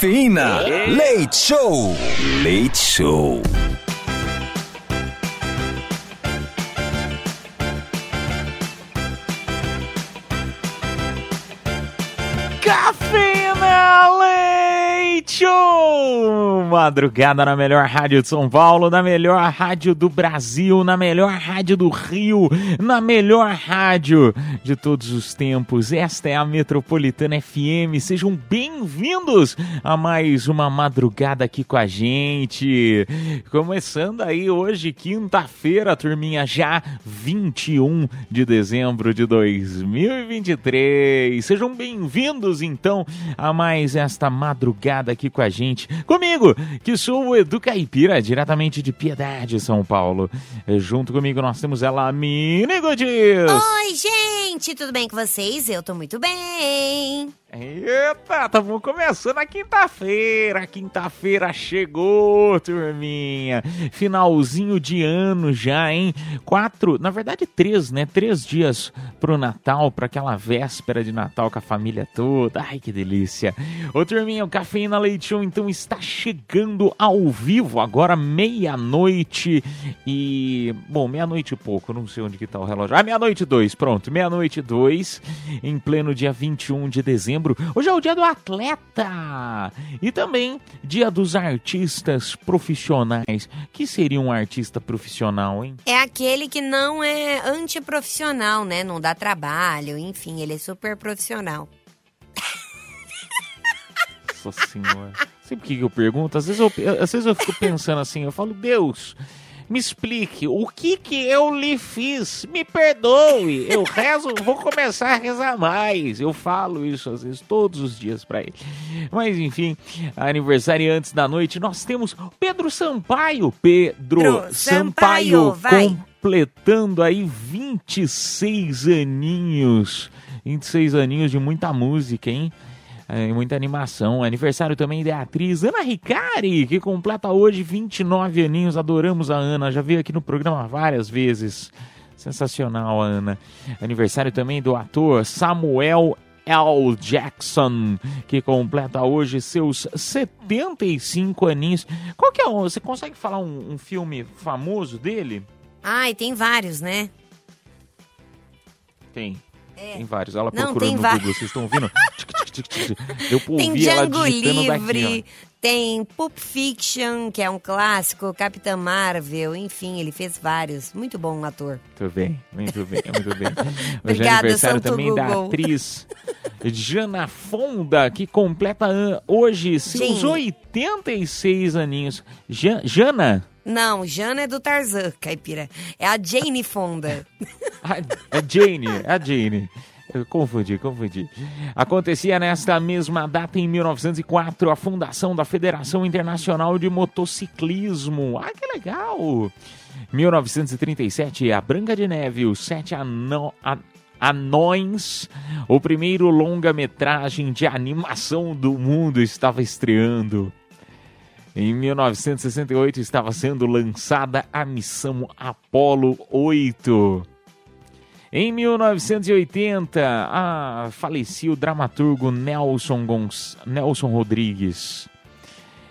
Cafeína. Leite Show. Leite Show. Madrugada na melhor rádio de São Paulo, na melhor rádio do Brasil, na melhor rádio do Rio, na melhor rádio de todos os tempos. Esta é a Metropolitana FM. Sejam bem-vindos a mais uma madrugada aqui com a gente. Começando aí hoje, quinta-feira, turminha, já 21 de dezembro de 2023. Sejam bem-vindos então a mais esta madrugada aqui com a gente. Comigo, que sou o Edu Caipira, diretamente de Piedade, São Paulo. Junto comigo nós temos ela, Mini Godis. Oi, gente, tudo bem com vocês? Eu tô muito bem. Eita, estamos começando a quinta-feira. Quinta-feira chegou, turminha. Finalzinho de ano já, hein? Quatro, na verdade três, né? Três dias pro Natal, para aquela véspera de Natal com a família toda. Ai, que delícia. Ô, turminha, o Cafeína Leite Show, então está chegando ao vivo, agora meia-noite e... Bom, meia-noite e pouco, não sei onde que tá o relógio. Ah, meia-noite e dois, pronto. Meia-noite e dois, em pleno dia 21 de dezembro Hoje é o dia do atleta e também dia dos artistas profissionais. Que seria um artista profissional, hein? É aquele que não é antiprofissional, né? Não dá trabalho, enfim, ele é super profissional. Nossa senhora. Sabe por que eu pergunto? Às vezes eu, às vezes eu fico pensando assim, eu falo, Deus, me explique, o que que eu lhe fiz? Me perdoe. Eu rezo, vou começar a rezar mais. Eu falo isso às vezes todos os dias para ele. Mas enfim, aniversário antes da noite, nós temos Pedro Sampaio. Pedro Sampaio, Sampaio, vai. completando aí 26 aninhos. 26 aninhos de muita música, hein? É, muita animação. Aniversário também da atriz Ana Ricari, que completa hoje 29 aninhos. Adoramos a Ana, já veio aqui no programa várias vezes. Sensacional, Ana. Aniversário também do ator Samuel L. Jackson, que completa hoje seus 75 aninhos. Qual que é o... Você consegue falar um, um filme famoso dele? Ai, tem vários, né? Tem. Tem vários. Ela Não, procurando no vários. Google, vocês estão ouvindo? Eu Tem ouvi ela digitando Livre, daqui, tem Pulp Fiction, que é um clássico, Capitã Marvel, enfim, ele fez vários. Muito bom um ator. Muito bem, muito bem, muito bem. Hoje é aniversário Santo também da Google. atriz Jana Fonda, que completa hoje seus Sim. 86 aninhos. Ja- Jana? Não, Jana é do Tarzan, caipira. É a Jane Fonda. A, a Jane, a Jane. Confundi, confundi. Acontecia nesta mesma data, em 1904, a fundação da Federação Internacional de Motociclismo. Ah, que legal! 1937, a Branca de Neve, os Sete Anõ- A- Anões, o primeiro longa-metragem de animação do mundo, estava estreando. Em 1968 estava sendo lançada a missão Apollo 8. Em 1980, ah, falecia o dramaturgo Nelson, Gonç- Nelson Rodrigues.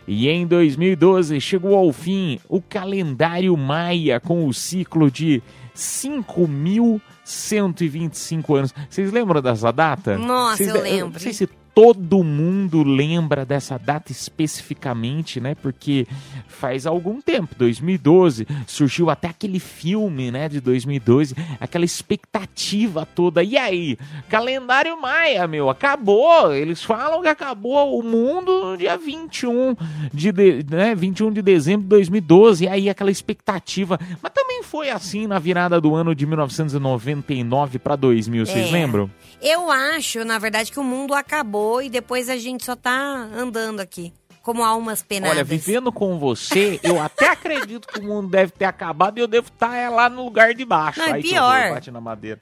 E em 2012 chegou ao fim o calendário Maia com o ciclo de 5.125 anos. Vocês lembram dessa data? Nossa, Vocês eu lembro. Não sei se todo mundo lembra dessa data especificamente, né? Porque faz algum tempo, 2012, surgiu até aquele filme, né, de 2012, aquela expectativa toda. E aí, calendário Maia, meu, acabou. Eles falam que acabou o mundo no dia 21 de, de né, 21 de dezembro de 2012. E aí aquela expectativa, mas também foi assim na virada do ano de 1999 para 2000, vocês É. lembram? Eu acho, na verdade, que o mundo acabou e depois a gente só tá andando aqui. Como almas penadas. Olha, vivendo com você, eu até acredito que o mundo deve ter acabado e eu devo estar lá no lugar de baixo. Não, é pior.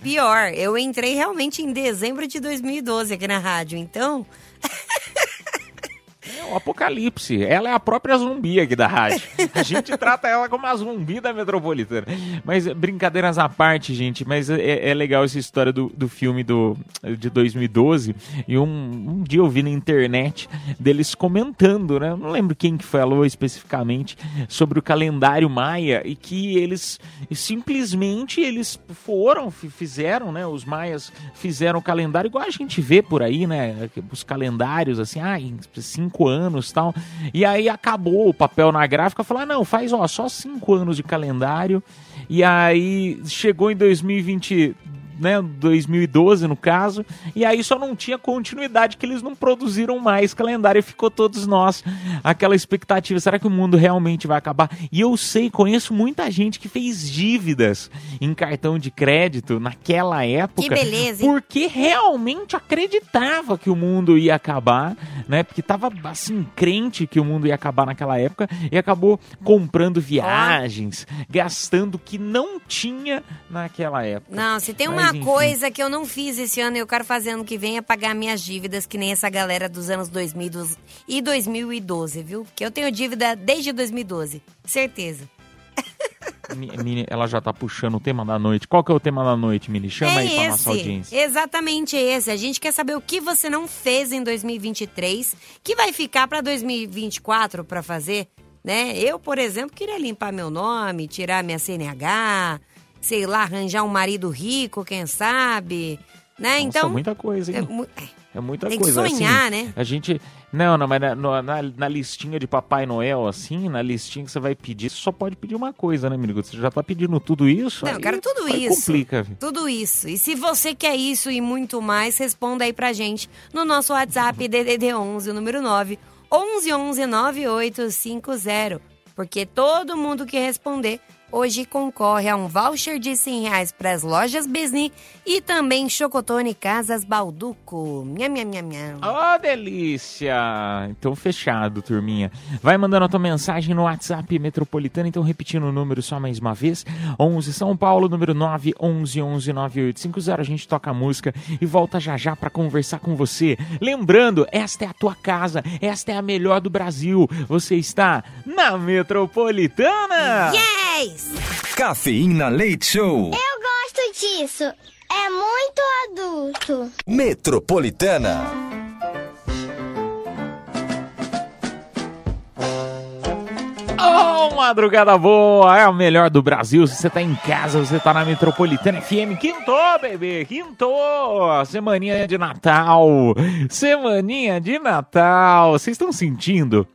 Pior, eu entrei realmente em dezembro de 2012 aqui na rádio, então. O apocalipse. Ela é a própria zumbi aqui da rádio. A gente trata ela como a zumbi da metropolitana. Mas brincadeiras à parte, gente. Mas é, é legal essa história do, do filme do, de 2012. E um, um dia eu vi na internet deles comentando, né? Não lembro quem que falou especificamente sobre o calendário maia e que eles simplesmente eles foram, fi- fizeram, né? Os maias fizeram o calendário igual a gente vê por aí, né? Os calendários assim, ah, em cinco anos tal. E aí acabou o papel na gráfica, falar, não, faz ó, só cinco anos de calendário. E aí chegou em 2020, né, 2012 no caso, e aí só não tinha continuidade que eles não produziram mais calendário e ficou todos nós aquela expectativa, será que o mundo realmente vai acabar? E eu sei, conheço muita gente que fez dívidas em cartão de crédito naquela época, Que beleza, hein? porque realmente acreditava que o mundo ia acabar, né? Porque tava assim crente que o mundo ia acabar naquela época e acabou comprando viagens, gastando o que não tinha naquela época. Não, se tem Mas, uma enfim. coisa que eu não fiz esse ano e eu quero fazer ano que vem é pagar minhas dívidas, que nem essa galera dos anos 2000 e 2012, viu? Porque eu tenho dívida desde 2012, certeza. Mi- Mini, ela já tá puxando o tema da noite. Qual que é o tema da noite, Mini? Chama aí pra é nossa audiência. exatamente esse. A gente quer saber o que você não fez em 2023, que vai ficar pra 2024 pra fazer, né? Eu, por exemplo, queria limpar meu nome, tirar minha CNH, sei lá, arranjar um marido rico, quem sabe, né? Nossa, então, muita coisa, é hein? mu- é. É muita Tem que coisa. sonhar, assim, né? A gente. Não, não, mas na, na, na listinha de Papai Noel, assim, na listinha que você vai pedir, você só pode pedir uma coisa, né, menino? Você já tá pedindo tudo isso? Não, eu aí- quero tudo aí isso. complica, viu? Tudo isso. E se você quer isso e muito mais, responda aí pra gente no nosso WhatsApp DDD 11, o número 9 11 11 9850. Porque todo mundo que responder hoje concorre a um voucher de 100 reais para as lojas Besni e também Chocotone Casas Balduco. Nham, nham, nham, nham. Ó, delícia! Então, fechado, turminha. Vai mandando a tua mensagem no WhatsApp Metropolitano. Então, repetindo o número só mais uma vez. 11 São Paulo, número 9 11 11 9850. A gente toca a música e volta já já pra conversar com você. Lembrando, esta é a tua casa. Esta é a melhor do Brasil. Você está na Metropolitana! Yes! Cafeína Leite Show. Eu gosto disso. É muito adulto. Metropolitana. Oh, madrugada boa, é a melhor do Brasil. Se você tá em casa, você tá na Metropolitana FM. Quintou, bebê, quintou. Semaninha de Natal. Semaninha de Natal. Vocês estão sentindo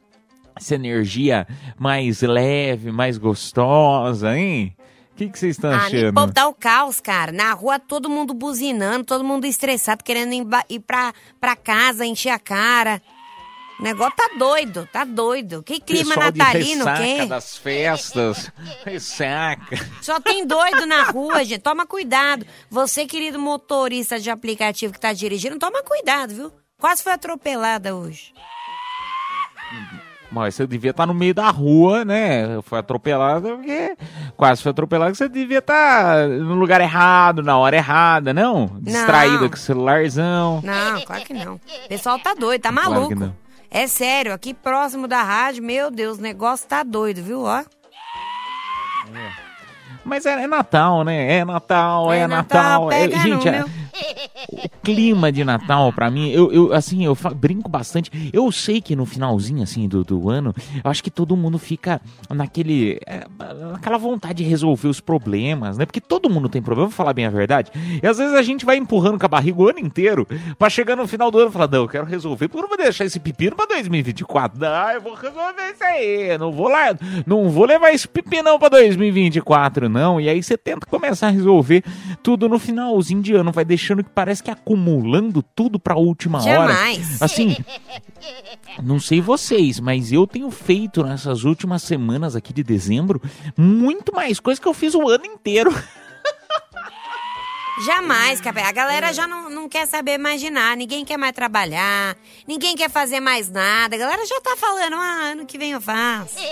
essa energia mais leve, mais gostosa, hein? O que vocês estão Ah, achando? povo tá o caos, cara. Na rua todo mundo buzinando, todo mundo estressado, querendo ir, ir pra, pra casa, encher a cara. O negócio tá doido, tá doido. Que clima Pessoal de natalino, ressaca quê? das festas. Ressaca. Só tem doido na rua, gente. Toma cuidado. Você, querido motorista de aplicativo que tá dirigindo, toma cuidado, viu? Quase foi atropelada hoje. Mas você devia estar no meio da rua, né? Foi atropelado porque quase foi atropelado. Você devia estar no lugar errado, na hora errada, não? Distraída com o celularzão. Não, claro que não. O pessoal tá doido, tá Claro maluco. que não. É sério, aqui próximo da rádio, meu Deus, o negócio tá doido, viu? Ó. Mas é, é Natal, né? É Natal, é, É Natal. Natal, É- gente, é-. o clima de Natal pra mim, eu, eu assim, eu brinco bastante. Eu sei que no finalzinho, assim, do, do ano, eu acho que todo mundo fica naquele. é, naquela vontade de resolver os problemas, né? Porque todo mundo tem problema, vou falar bem a verdade. E às vezes a gente vai empurrando com a barriga o ano inteiro pra chegar no final do ano e falar, não, eu quero resolver, porque eu não vou deixar esse pepino pra 2024. Não, eu vou resolver isso aí. Não vou lá, não vou levar esse pepinão pra 2024, não. E aí você tenta começar a resolver tudo no finalzinho de ano, vai deixando que parece que acumulando tudo pra última hora. Jamais. Assim, não sei vocês, mas eu tenho feito nessas últimas semanas aqui de dezembro muito mais coisa que eu fiz o ano inteiro. Jamais, Capé. A galera já não, não quer saber mais de nada. Ninguém quer mais trabalhar. Ninguém quer fazer mais nada. A galera já tá falando, ah, ano que vem eu faço.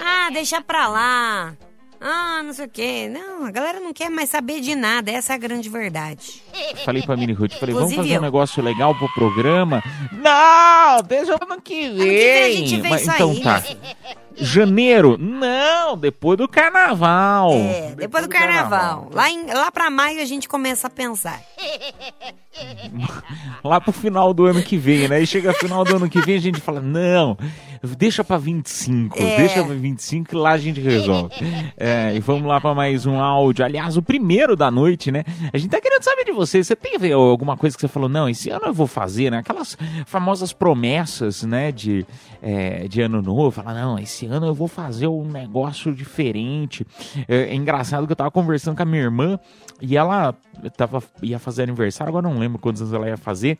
Ah, deixa pra lá. Ah, não sei o quê. Não, a galera não quer mais saber de nada. Essa é a grande verdade. Falei pra Mini Ruth, falei, vamos Inclusive fazer um negócio legal pro programa. Não, deixa ano que vem. Ano que vem a gente vê Mas, isso então aí. tá. Janeiro? Não, depois do carnaval. É, depois do carnaval. Lá, em, lá pra maio a gente começa a pensar. Lá pro final do ano que vem, né? E chega final do ano que vem a gente fala, não, deixa pra 25, É. deixa pra 25 que lá a gente resolve. É, e vamos lá pra mais um áudio. Aliás, o primeiro da noite, né? A gente tá querendo saber de você. Você tem alguma coisa que você falou, não, esse ano eu vou fazer, né? Aquelas famosas promessas, né? De, eh, de ano novo. Falar, não, esse ano eu vou fazer um negócio diferente. É, é engraçado que eu tava conversando com a minha irmã e ela tava, ia fazer aniversário, agora não lembro quantos anos ela ia fazer.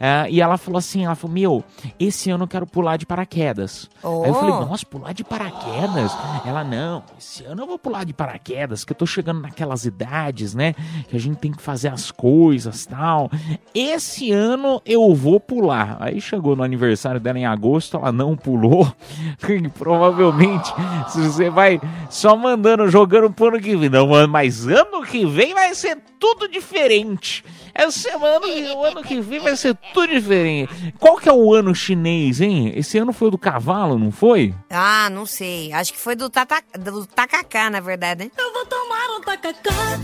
Ah, e ela falou assim: ela falou, meu, esse ano eu quero pular de paraquedas. Aí eu falei, Oh. nossa, pular de paraquedas? Ela, não, esse ano eu vou pular de paraquedas, que eu tô chegando naquelas idades, né? Que a gente tem que fazer as coisas tal. Esse ano eu vou pular. Aí chegou no aniversário dela em agosto, ela não pulou. Provavelmente, se você vai só mandando, jogando pro ano que vem. Não, mas ano que vem vai ser tudo diferente. Essa semana, o ano que vem vai ser tudo diferente. Qual que é o ano chinês, hein? Esse ano foi o do cavalo, não foi? Ah, não sei. Acho que foi do, tata, do tacacá, na verdade, né? Eu vou tomar um tacacá.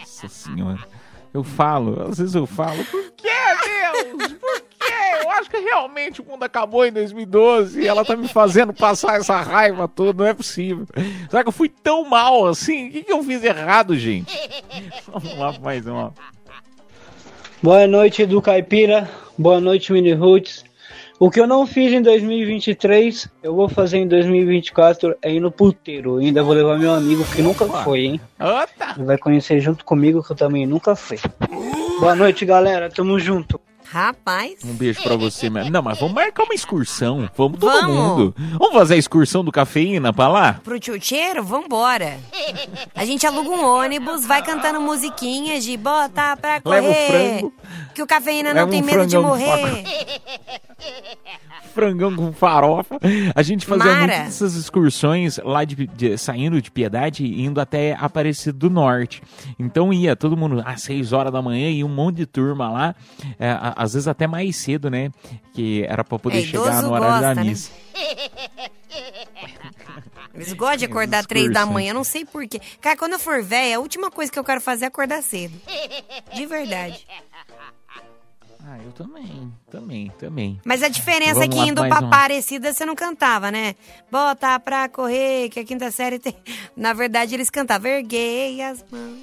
Nossa senhora. Eu falo, às vezes eu falo, por que, Deus? Por quê? Eu acho que realmente o mundo acabou em 2012 e ela tá me fazendo passar essa raiva toda, não é possível. Será que eu fui tão mal assim? O que, que eu fiz errado, gente? Vamos lá mais uma. Boa noite, Edu Caipira. Boa noite, Mini Roots. O que eu não fiz em 2023, eu vou fazer em 2024 é ir no puteiro. Ainda vou levar meu amigo que nunca foi, hein? Ele vai conhecer junto comigo que eu também nunca fui. Boa noite, galera. Tamo junto. Rapaz. Um beijo pra você, mesmo. Não, mas vamos marcar uma excursão. Vamos todo Vamos. mundo. Vamos fazer a excursão do cafeína pra lá? Pro tchutcheiro, vambora. A gente aluga um ônibus, vai cantando musiquinhas de bota pra correr. Leva o frango. Que o cafeína não Leva tem um medo de morrer. frangão com farofa. A gente fazia Mara. muitas dessas excursões lá de, de- saindo de Piedade e indo até Aparecido do Norte. Então ia todo mundo às 6 horas da manhã e um monte de turma lá, é, às vezes até mais cedo, né? Que era pra poder É, chegar no horário da gosta, né? missa. Eles gostam de acordar três da manhã, não sei porquê. Cara, quando eu for velha, a última coisa que eu quero fazer é acordar cedo. De verdade. Ah, eu também, também, também. Mas a diferença é Vamos que lá, indo pra uma. Aparecida você não cantava, né? Bota pra correr, que a quinta série tem. Na verdade, eles cantavam, erguei as mãos.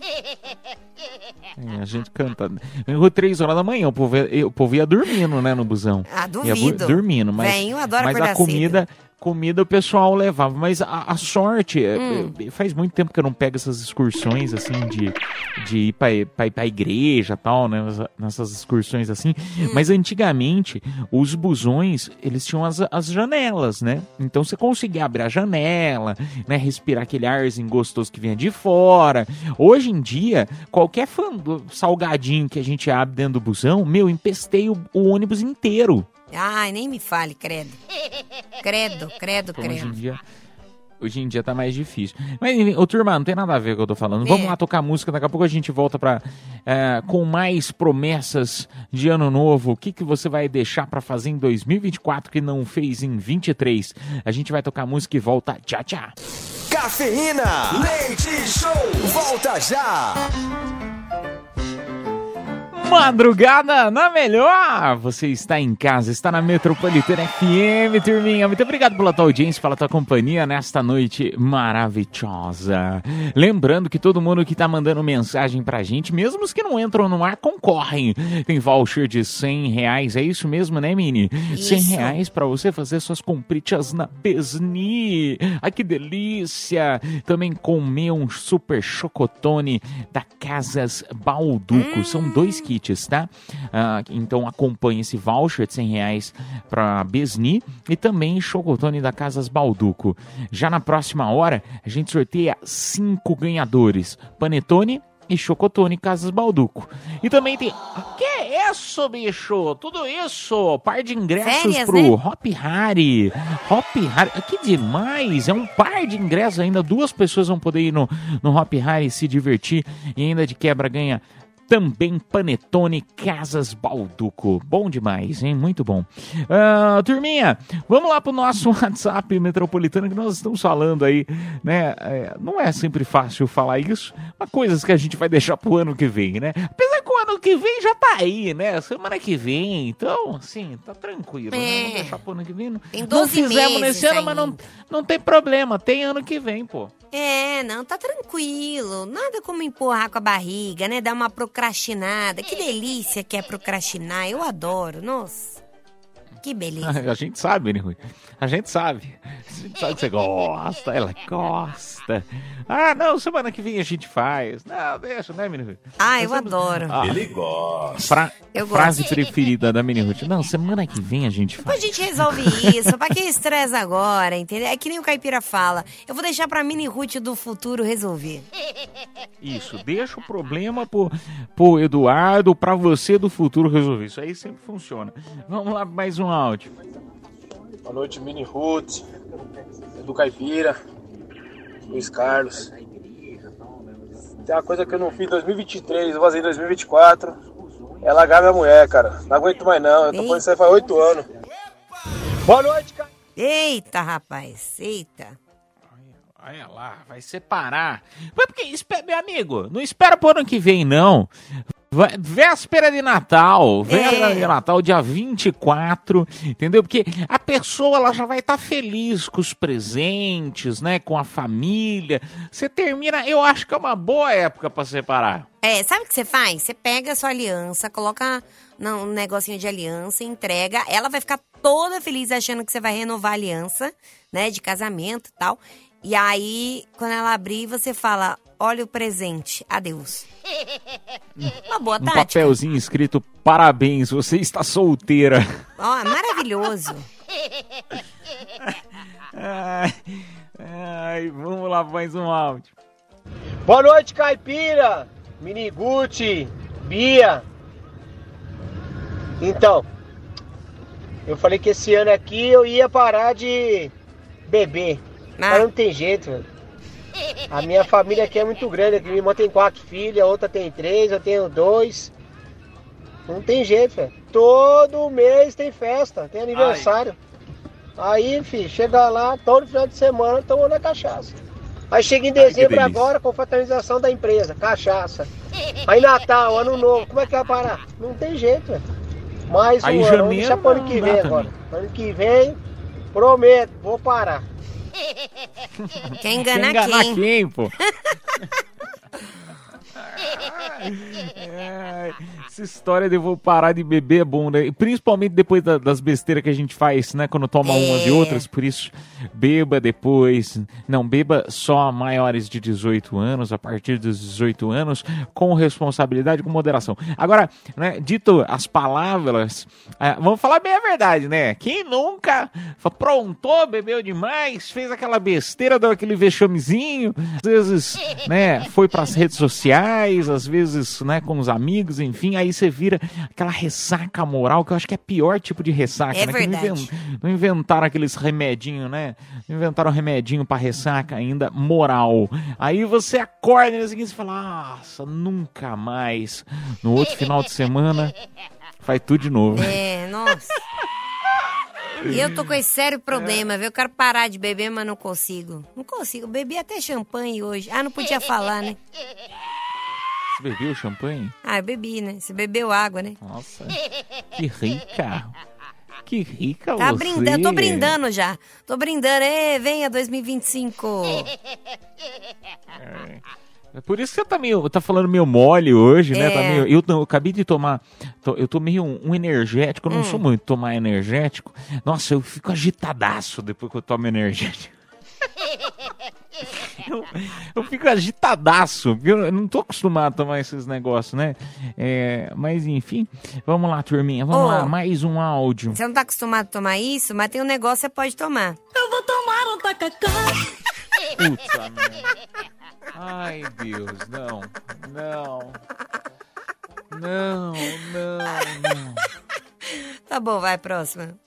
É, a gente canta. Errou 3 horas da manhã, o povo, ia, o povo ia dormindo, né, no busão. Ah, Ia duvido. dormindo, mas, Velhinho adora mas a comida, comida o pessoal levava. Mas a, a sorte, é, Hum. é, faz muito tempo que eu não pego essas excursões, assim, de, de ir pra, pra, ir pra igreja e tal, né, nessa- nessas excursões assim. Hum. Mas antigamente, os busões, eles tinham as, as janelas, né? Então você conseguia abrir a janela, né, respirar aquele arzinho gostoso que vinha de fora. Hoje em dia, qualquer salgadinho que a gente abre dentro do busão, meu, empestei o, o ônibus inteiro. Ai, nem me fale, credo. Credo, credo, Então, hoje em credo. dia. Hoje em dia tá mais difícil. Mas, enfim, ô turma, não tem nada a ver com o que eu tô falando. Vamos É. lá tocar música, daqui a pouco a gente volta pra, é, com mais promessas de ano novo. O que, que você vai deixar pra fazer em 2024 que não fez em 23? A gente vai tocar música e volta. Tchau, tchau. Cafeína. Leite Show. Volta já. Madrugada na melhor! Você está em casa, está na Metropolitana FM, turminha. Muito obrigado pela tua audiência, pela tua companhia nesta noite maravilhosa. Lembrando que todo mundo que está mandando mensagem pra gente, mesmo os que não entram no ar, concorrem. Tem voucher de 100 reais, é isso mesmo, né, Mini? Isso. 100 reais pra você fazer suas compritas na Besni. Ai, que delícia! Também comer um super chocotone da Casas Balduco. São dois kits, tá? Ah, então acompanhe esse voucher de 100 reais pra Besni e também chocotone da Casas Balduco. Já na próxima hora, a gente sorteia cinco ganhadores. Panetone e Chocotone Casas Balduco. E também tem. Que é isso, bicho? Tudo isso! Par de ingressos Férias, pro né? Hop Harry. Hop Harry. Que demais! É um par de ingressos ainda. Duas pessoas vão poder ir no, no Hop Harry se divertir. E ainda de quebra ganha. Também Panetone Casas Balduco. Bom demais, hein? Muito bom. Ah, turminha, vamos lá pro nosso WhatsApp metropolitano que nós estamos falando aí, né? É, não é sempre fácil falar isso, mas coisas que a gente vai deixar pro ano que vem, né? Apesar que o ano que vem já tá aí, né? Semana que vem, então, assim, tá tranquilo, né? É. Vamos deixar pro ano que vem. Não, Tem não 12 fizemos meses nesse ano, mas não, ainda. não tem problema, tem ano que vem, pô. É, não, tá tranquilo. Nada como empurrar com a barriga, né? Dar uma procrastinada. Que delícia que é procrastinar. Eu adoro. Nossa. Que beleza. A gente sabe, né, Rui? A gente sabe. A gente sabe que você gosta, ela gosta. Ah, não, semana que vem a gente faz. Não, deixa, né, Mini Rui? Ah, Nós eu temos- adoro. Ah, Ele gosta. fra- Eu gosto. Frase preferida da Mini Ruth. Não, semana que vem a gente Depois faz. a gente resolve isso. Pra que estresse agora, entendeu? É que nem o Caipira fala. Eu vou deixar pra mini Ruth do futuro resolver. Isso, deixa o problema pro, pro Eduardo, pra você do futuro resolver. Isso aí sempre funciona. Vamos lá, mais um áudio. Boa noite, Mini Ruth, Edu Caipira, Luiz Carlos. Tem uma coisa que eu não fiz em 2023, vou fazer em 2024. É largar minha mulher, cara. Não aguento mais não. Eu tô fazendo isso aí faz oito anos. Boa noite, cara. Eita, rapaz. Eita. Olha lá, vai separar. Mas porque, espera, meu amigo, não espera pro ano que vem, não. Vai- véspera de Natal, véspera É. de Natal, dia 24, entendeu? Porque a pessoa ela já vai estar feliz com os presentes, né? Com a família. Você termina, eu acho que é uma boa época pra separar. É, sabe o que você faz? Você pega a sua aliança, coloca num negocinho de aliança, entrega. Ela vai ficar toda feliz achando que você vai renovar a aliança, né? De casamento e tal. E aí, quando ela abrir, você fala: olha o presente, adeus. Uma boa Um tática. papelzinho escrito: parabéns, você está solteira. Ó, é maravilhoso. Ai, ai, vamos lá, mais um áudio. Boa noite, Caipira, Mini Gucci, Bia. Então, eu falei que esse ano aqui eu ia parar de beber. Mas Ah, não tem jeito, velho. A minha família aqui é muito grande. Minha irmã tem quatro filhas, a outra tem três, eu tenho dois. Não tem jeito, velho. Todo mês tem festa, tem aniversário. Aí, filho, chega lá, todo final de semana tomando a cachaça. Aí chega em dezembro delícia. agora, com fraternização da empresa, cachaça. Aí Natal, Ano Novo, como é que vai parar? Não tem jeito, velho. Mais um Aí ano, janeiro deixar pro ano que vem também. agora. Ano que vem, prometo, vou parar. Quer enganar, quem? quem, pô? Ai, essa história de eu vou parar de beber é bom, né? Principalmente depois da- das besteiras que a gente faz, né? Quando toma umas e É. outras. Por isso, beba depois. Não, beba só maiores de 18 anos, a partir dos 18 anos, com responsabilidade, com moderação. Agora, né, dito as palavras, ah, vamos falar bem a verdade, né? Quem nunca aprontou, bebeu demais, fez aquela besteira, deu aquele vexamezinho, às vezes, né, foi pras redes sociais, às vezes, né, com os amigos, enfim, aí você vira aquela ressaca moral, que eu acho que é pior tipo de ressaca, É né? Verdade. não inventaram aqueles remedinho, né? Não inventaram remedinho pra ressaca ainda moral. Aí você acorda no dia seguinte e fala, nossa, nunca mais. No outro final de semana, faz tudo de novo. É, nossa. E eu tô com esse sério problema, viu? Eu quero parar de beber, mas não consigo. Não consigo. Bebi até champanhe hoje. Ah, não podia falar, né? Você bebeu champanhe? Ah, eu bebi, né? Você bebeu água, né? Nossa, que rica. Que rica Tá você. brindando, eu tô brindando já. Tô brindando. Ê, venha 2025. É por isso que você tá meio, tá falando meio mole hoje, né? É. Tá meio, eu, eu acabei de tomar, tô- eu tomei um, um energético, eu não Hum. sou muito tomar energético. Nossa, eu fico agitadaço depois que eu tomo energético. Eu, eu fico agitadaço, porque eu não tô acostumado a tomar esses negócios, né? É, mas enfim, vamos lá, turminha, vamos Ô. lá, mais um áudio. Você não tá acostumado a tomar isso, mas tem um negócio que você pode tomar. Eu vou tomar um tacacá. Puta merda. Ai, Deus, não, não. Não, não, não. Tá bom, vai, próxima.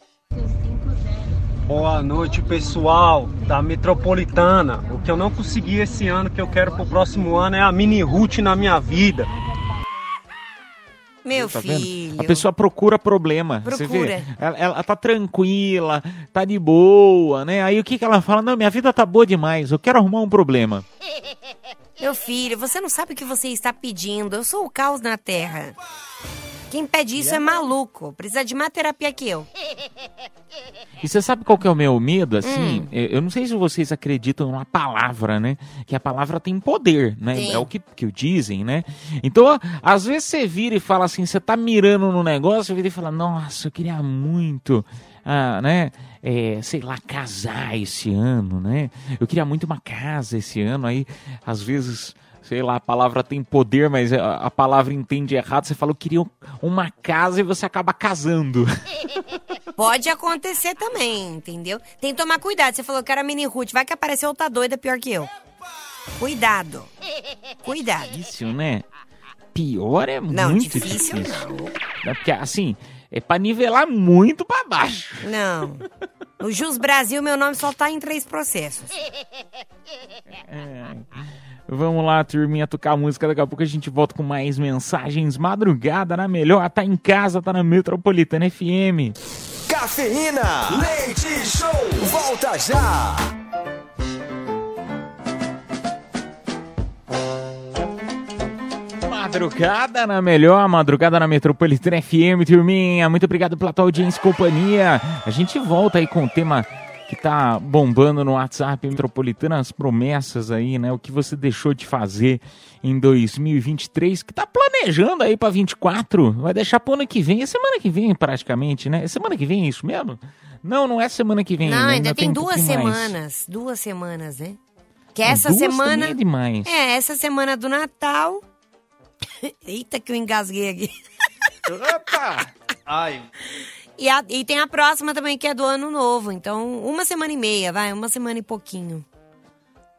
Boa noite, pessoal da Metropolitana. O que eu não consegui esse ano, que eu quero pro próximo ano, é a mini root na minha vida. Meu Tá vendo? filho. A pessoa procura problema. Você vê? Procura. Ela, ela tá tranquila, tá de boa, né? Aí o que, que ela fala? Não, minha vida tá boa demais, eu quero arrumar um problema. Meu filho, você não sabe o que você está pedindo. Eu sou o caos na Terra. Quem pede isso é maluco. Precisa de mais terapia que eu. E você sabe qual que é o meu medo, assim? Hum. Eu não sei se vocês acreditam na palavra, né? Que a palavra tem poder, né? Tem. É o que, que dizem, né? Então, às vezes você vira e fala assim, você tá mirando no negócio, você vira e fala, nossa, eu queria muito, ah, né? É, sei lá, casar esse ano, né? Eu queria muito uma casa esse ano, aí, às vezes... Sei lá, a palavra tem poder, mas a, palavra entende errado. Você fala, eu queria uma casa e você acaba casando. Pode acontecer também, entendeu? Tem que tomar cuidado. Você falou que era mini root. Vai que apareceu outra doida pior que eu. Cuidado. Cuidado. difícil, né? Pior é Não, muito difícil difícil. não. É Porque, assim, é pra nivelar muito pra baixo. Não. No Jus Brasil, meu nome só tá em três processos. É. Vamos lá, turminha, tocar música. Daqui a pouco a gente volta com mais mensagens. Madrugada na melhor. Tá em casa, tá na Metropolitana FM. Cafeína, leite show, volta já. Madrugada na melhor, madrugada na Metropolitana FM, turminha. Muito obrigado pela tua audiência e companhia. A gente volta aí com o tema que tá bombando no WhatsApp Metropolitana, as promessas aí, né? O que você deixou de fazer em 2023, que tá planejando aí pra 24. Vai deixar pro ano que vem, é semana que vem praticamente, né? É semana que vem isso mesmo? Não, não é semana que vem. Não, né? ainda tem um duas mais. semanas. Duas semanas, né? Que Ah, essa duas semana. também é demais. É, essa semana do Natal. Eita, que eu engasguei aqui. Opa! Ai, E, a- e tem a próxima também, que é do ano novo. Então, uma semana e meia, vai, uma semana e pouquinho.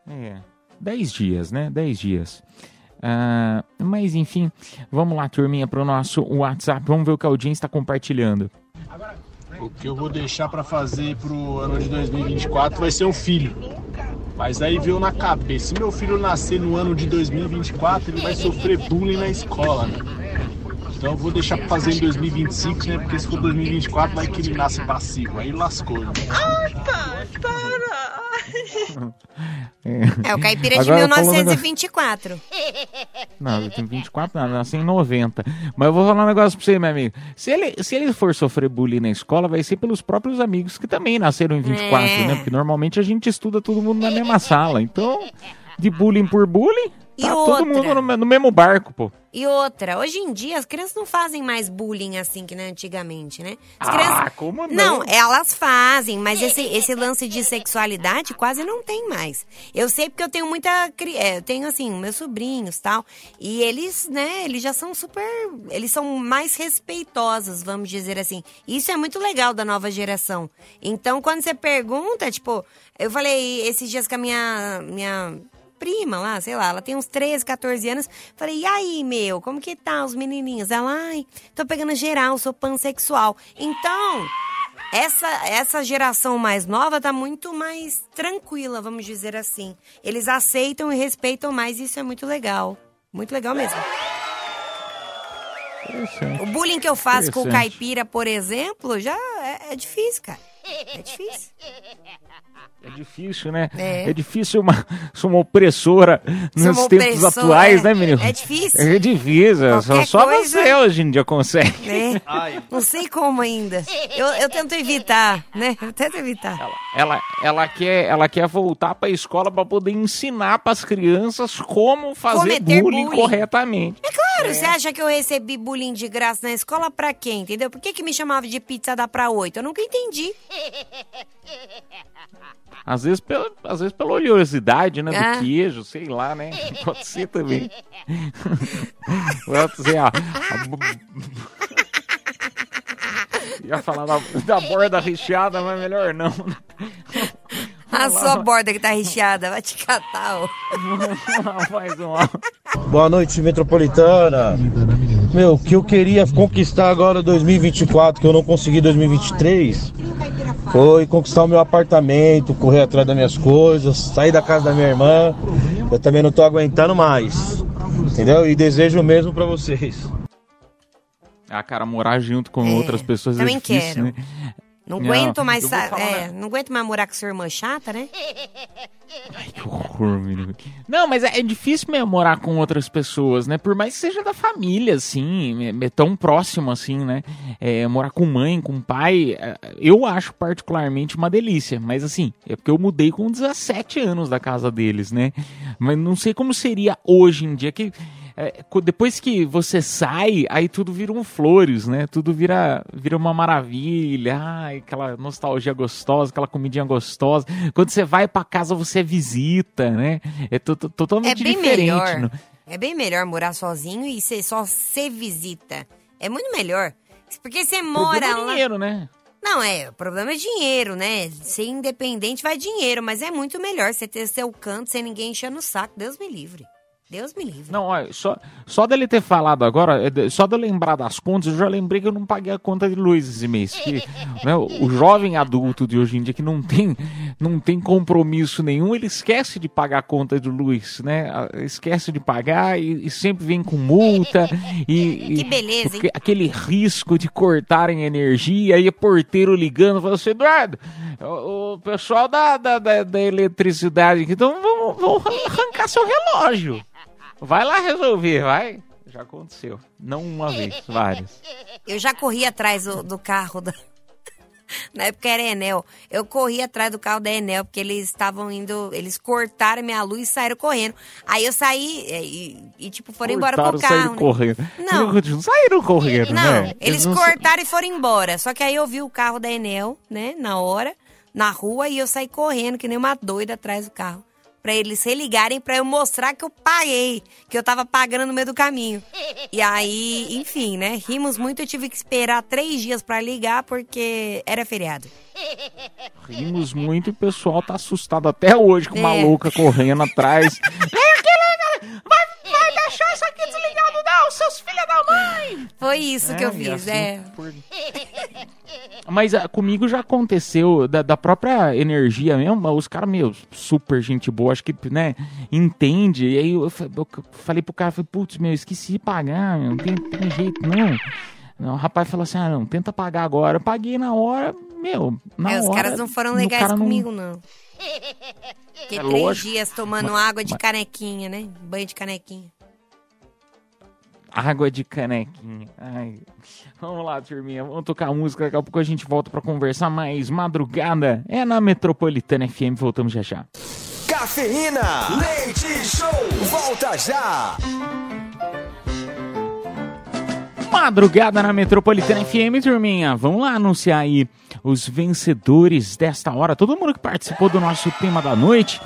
É, 10 dias, né? 10 dias. Ah, mas enfim, vamos lá, turminha, pro nosso WhatsApp. Vamos ver o que a audiência está compartilhando. O que eu vou deixar pra fazer pro ano de 2024 vai ser um filho. Mas aí veio na cabeça, se meu filho nascer no ano de 2024, ele vai sofrer bullying na escola, né? Então eu vou deixar pra fazer em 2025, né? Porque se for 2024, vai que ele nasce passivo. Aí lascou, né? É, o caipira de Agora, falando- 1924. Não, eu tenho 24 anos, nasci em 90. Mas eu vou falar um negócio pra você, meu amigo. Se ele, se ele for sofrer bullying na escola, vai ser pelos próprios amigos que também nasceram em 24, É. né? Porque normalmente a gente estuda todo mundo na mesma sala. Então, de bullying por bullying, E tá todo outra? mundo no, no mesmo barco, pô. E outra, hoje em dia as crianças não fazem mais bullying assim que né, antigamente, né? As Ah, crianças... como não? Não, elas fazem, mas esse, esse lance de sexualidade quase não tem mais. Eu sei porque eu tenho muita. é, eu tenho assim, meus sobrinhos tal. E eles, né, eles já são super. Eles são mais respeitosos, vamos dizer assim. Isso é muito legal da nova geração. Então, quando você pergunta, tipo, eu falei esses dias com a minha. minha prima lá, sei lá, ela tem uns 13, 14 anos. Falei, e aí, meu, como que tá os menininhos? Ela, ai, tô pegando geral, sou pansexual. Então, essa, essa geração mais nova tá muito mais tranquila, vamos dizer assim. Eles aceitam e respeitam mais, isso é muito legal. Muito legal mesmo. O bullying que eu faço com o caipira, por exemplo, já é, é difícil, cara. É difícil. É difícil, né? É. É, difícil uma, ser uma opressora Ser nos uma tempos opressora, atuais, é. né, menino? É difícil. É difícil. Só, Qualquer só coisa- você hoje em dia consegue. né? Não sei como ainda. Eu, eu tento evitar, né? Eu tento evitar. Ela, ela, quer, ela quer voltar pra escola pra poder ensinar pras crianças como fazer bullying, bullying. corretamente. É claro, você acha que eu recebi bullying de graça na escola pra quê, entendeu? Por que, que me chamava de pizza dá pra oito? Eu nunca entendi. Às vezes, pela, às vezes pela oleosidade, né? Ah. Do queijo, sei lá, né? Pode ser também. Pode ser, ó. Ia falar da, da borda recheada, mas melhor não. A sua borda que tá recheada, vai te catar, ó. Mais um. Boa noite, Metropolitana. Meu, o que eu queria conquistar agora em 2024, que eu não consegui em 2023, foi conquistar o meu apartamento, correr atrás das minhas coisas, sair da casa da minha irmã. Eu também não tô aguentando mais. Entendeu? E desejo o mesmo pra vocês. Ah, cara, morar junto com É, outras pessoas é difícil, quero. né? Não, Não, aguento mais, é, não aguento mais morar com sua irmã chata, né? Que horror, menino. Não, mas é é difícil mesmo morar com outras pessoas, né? Por mais que seja da família, assim, é- é tão próximo assim, né? É, morar com mãe, com pai, é, eu acho particularmente uma delícia. Mas assim, é porque eu mudei com 17 anos da casa deles, né? Mas não sei como seria hoje em dia que. É, depois que você sai, aí tudo vira um flores, né? Tudo vira, vira uma maravilha. Ai, aquela nostalgia gostosa, aquela comidinha gostosa. Quando você vai pra casa, você visita, né? É to- to- É totalmente bem diferente. melhor. né? É bem melhor morar sozinho e ser só ser visita. É muito melhor. Porque você mora Problema é lá. dinheiro, né? Não, é, o problema é dinheiro, né? Ser independente vai dinheiro, mas é muito melhor você ter seu canto sem ninguém enchendo o saco. Deus me livre. Deus me livre. Não, olha, só, só dele ter falado agora, é só de eu lembrar das contas, eu já lembrei que eu não paguei a conta de luz esse mês. Que, né, o jovem adulto de hoje em dia que não tem, não tem compromisso nenhum, ele esquece de pagar a conta de luz, né? Esquece de pagar e, e sempre vem com multa. E, e- Que beleza, hein? Aquele risco de cortarem energia, aí o porteiro ligando, falando assim, Eduardo, o, o pessoal da, da, da, da eletricidade aqui, então vão, vão arrancar seu relógio. Vai lá resolver, vai. Já aconteceu. Não uma vez, várias. Eu já corri atrás do, do carro da. Na época era Enel. Eu corri atrás do carro da Enel, porque eles estavam indo. Eles cortaram minha luz e saíram correndo. Aí eu saí é, e, e, tipo, foram embora com Cortaram, o carro. saíram né? correndo. Não. Não saíram correndo, Não, né? eles não- cortaram e foram embora. Só que aí eu vi o carro da Enel, né, na hora, na rua, e eu saí correndo, que nem uma doida atrás do carro. Pra eles se ligarem, pra eu mostrar que eu paguei, que eu tava pagando no meio do caminho. E aí, enfim, né, rimos muito, eu tive que esperar três dias pra ligar, porque era feriado. Rimos muito e o pessoal tá assustado até hoje com uma É. louca correndo atrás. Vem aqui, liga! Vai, vai deixar isso aqui desligado, não, seus filhos da mãe! Foi isso que eu fiz, assim é. por- Mas ah, comigo já aconteceu, da, da própria energia mesmo, os caras, meu, super gente boa, acho que, né, entende. E aí eu, eu falei pro cara, falei, putz, meu, esqueci de pagar, meu, não tem, tem jeito, não. não. O rapaz falou assim, ah, não, tenta pagar agora. Eu paguei na hora, meu, na É, os hora. caras não foram legais cara não- comigo, não. Fiquei É três lógico. dias tomando Mas- água de mas- canequinha, né? Banho de canequinha. Água de canequinha. Ai. Vamos lá, turminha. Vamos tocar música. Daqui a pouco a gente volta pra conversar mais. Madrugada é na Metropolitana FM. Voltamos já já. Cafeína, leite show, volta já. Madrugada na Metropolitana FM, turminha. Vamos lá anunciar aí os vencedores desta hora. Todo mundo que participou do nosso tema da noite,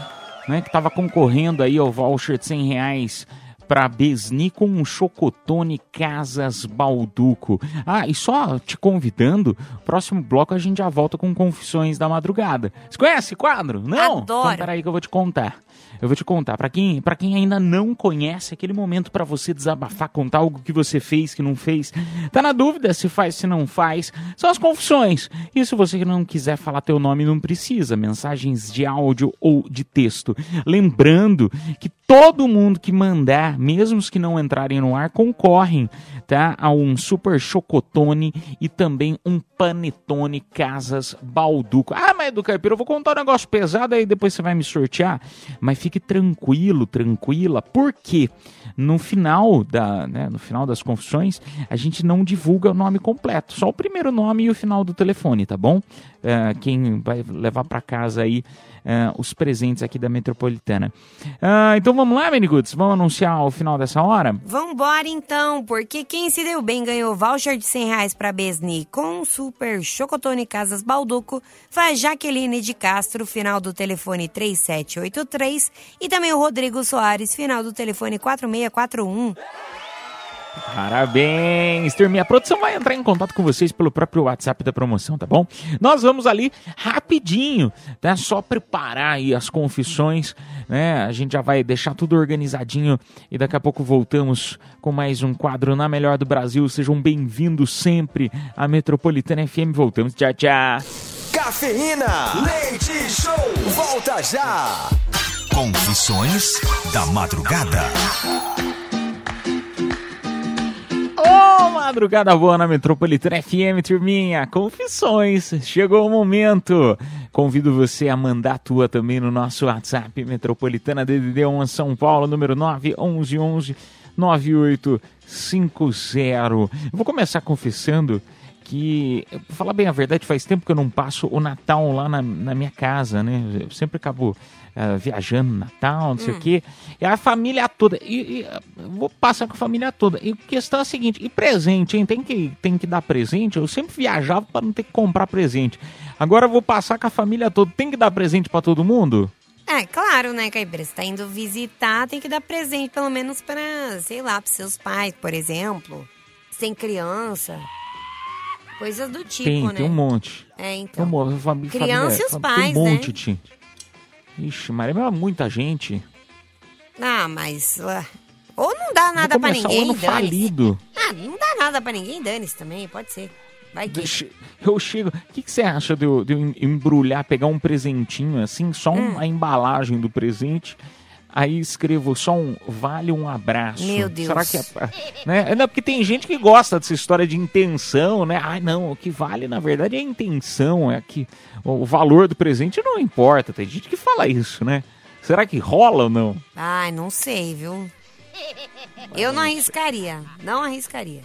né? Que tava concorrendo aí ao voucher de 100 reais para Besni com um Chocotone Casas Balduco. Ah, e só te convidando, próximo bloco a gente já volta com Confissões da Madrugada. Você conhece esse quadro? Não? Adoro. Então peraí que eu vou te contar. Eu vou te contar. Pra quem, quem ainda não conhece, aquele momento pra você desabafar, contar algo que você fez, que não fez. Tá na dúvida se faz, se não faz. São as confissões. E se você não quiser falar teu nome, não precisa. Mensagens de áudio ou de texto. Lembrando que todo mundo que mandar, mesmo os que não entrarem no ar, concorrem tá, a um super chocotone e também um panetone Casas Balduco. Ah, mas do Caipira, eu vou contar um negócio pesado aí depois você vai me sortear. Mas fique tranquilo, tranquila, porque no final da, né, no final das confissões a gente não divulga o nome completo, só o primeiro nome e o final do telefone, tá bom? É, quem vai levar para casa aí é, os presentes aqui da Metropolitana. Ah, então vamos lá, Meniguts, vamos anunciar o final dessa hora? Vambora então, porque quem se deu bem ganhou voucher de 100 reais pra Besni com Super Chocotone Casas Balduco, faz Jaqueline de Castro, final do telefone 3783 e também o Rodrigo Soares, final do telefone 4641. Parabéns, turminha. A produção vai entrar em contato com vocês pelo próprio WhatsApp da promoção, tá bom? Nós vamos ali rapidinho, tá? Só preparar aí as confissões, né? A gente já vai deixar tudo organizadinho e daqui a pouco voltamos com mais um quadro na Melhor do Brasil. Sejam bem-vindos sempre à Metropolitana FM. Voltamos. Tchau, tchau. Cafeína, leite show, volta já. Confissões da madrugada. Madrugada boa na Metropolitana FM, turminha. Confissões, chegou o momento. Convido você a mandar a tua também no nosso WhatsApp Metropolitana DDD 1 São Paulo, número 911 9850. Eu vou começar confessando que, falar bem a verdade, faz tempo que eu não passo o Natal lá na, na minha casa, né? Eu sempre acabo ah, viajando no Natal, não sei o quê. E a família toda. E, e, vou passar com a família toda. E a questão é a seguinte: e presente, hein? Tem que, tem que dar presente. Eu sempre viajava para não ter que comprar presente. Agora eu vou passar com a família toda. Tem que dar presente para todo mundo? É, claro, né, Caipira? Você tá indo visitar, tem que dar presente, pelo menos pra, sei lá, pros seus pais, por exemplo. Se tem criança. Coisas do tipo, tem, né? tem um monte. É, então. Tem um. Família, Criança e os família, pais, Tem um né? monte, Tim. Ixi, Maria, mas é muita gente. Ah, mas. Ou não dá nada começar ninguém, o ano falido. Ah, não dá nada pra ninguém, dane-se também, pode ser. Vai que. Che- Eu chego. O que, que você acha de eu, de eu em- embrulhar, pegar um presentinho assim, só um- Hum. a embalagem do presente? Aí escrevo só um vale um abraço. Meu Deus. Será que é. Né? Não, porque tem gente que gosta dessa história de intenção, né? Ai, não, o que vale na verdade é a intenção, é que o valor do presente não importa. Tem gente que fala isso, né? Será que rola ou não? Ai, não sei, viu? Eu não arriscaria. Não arriscaria.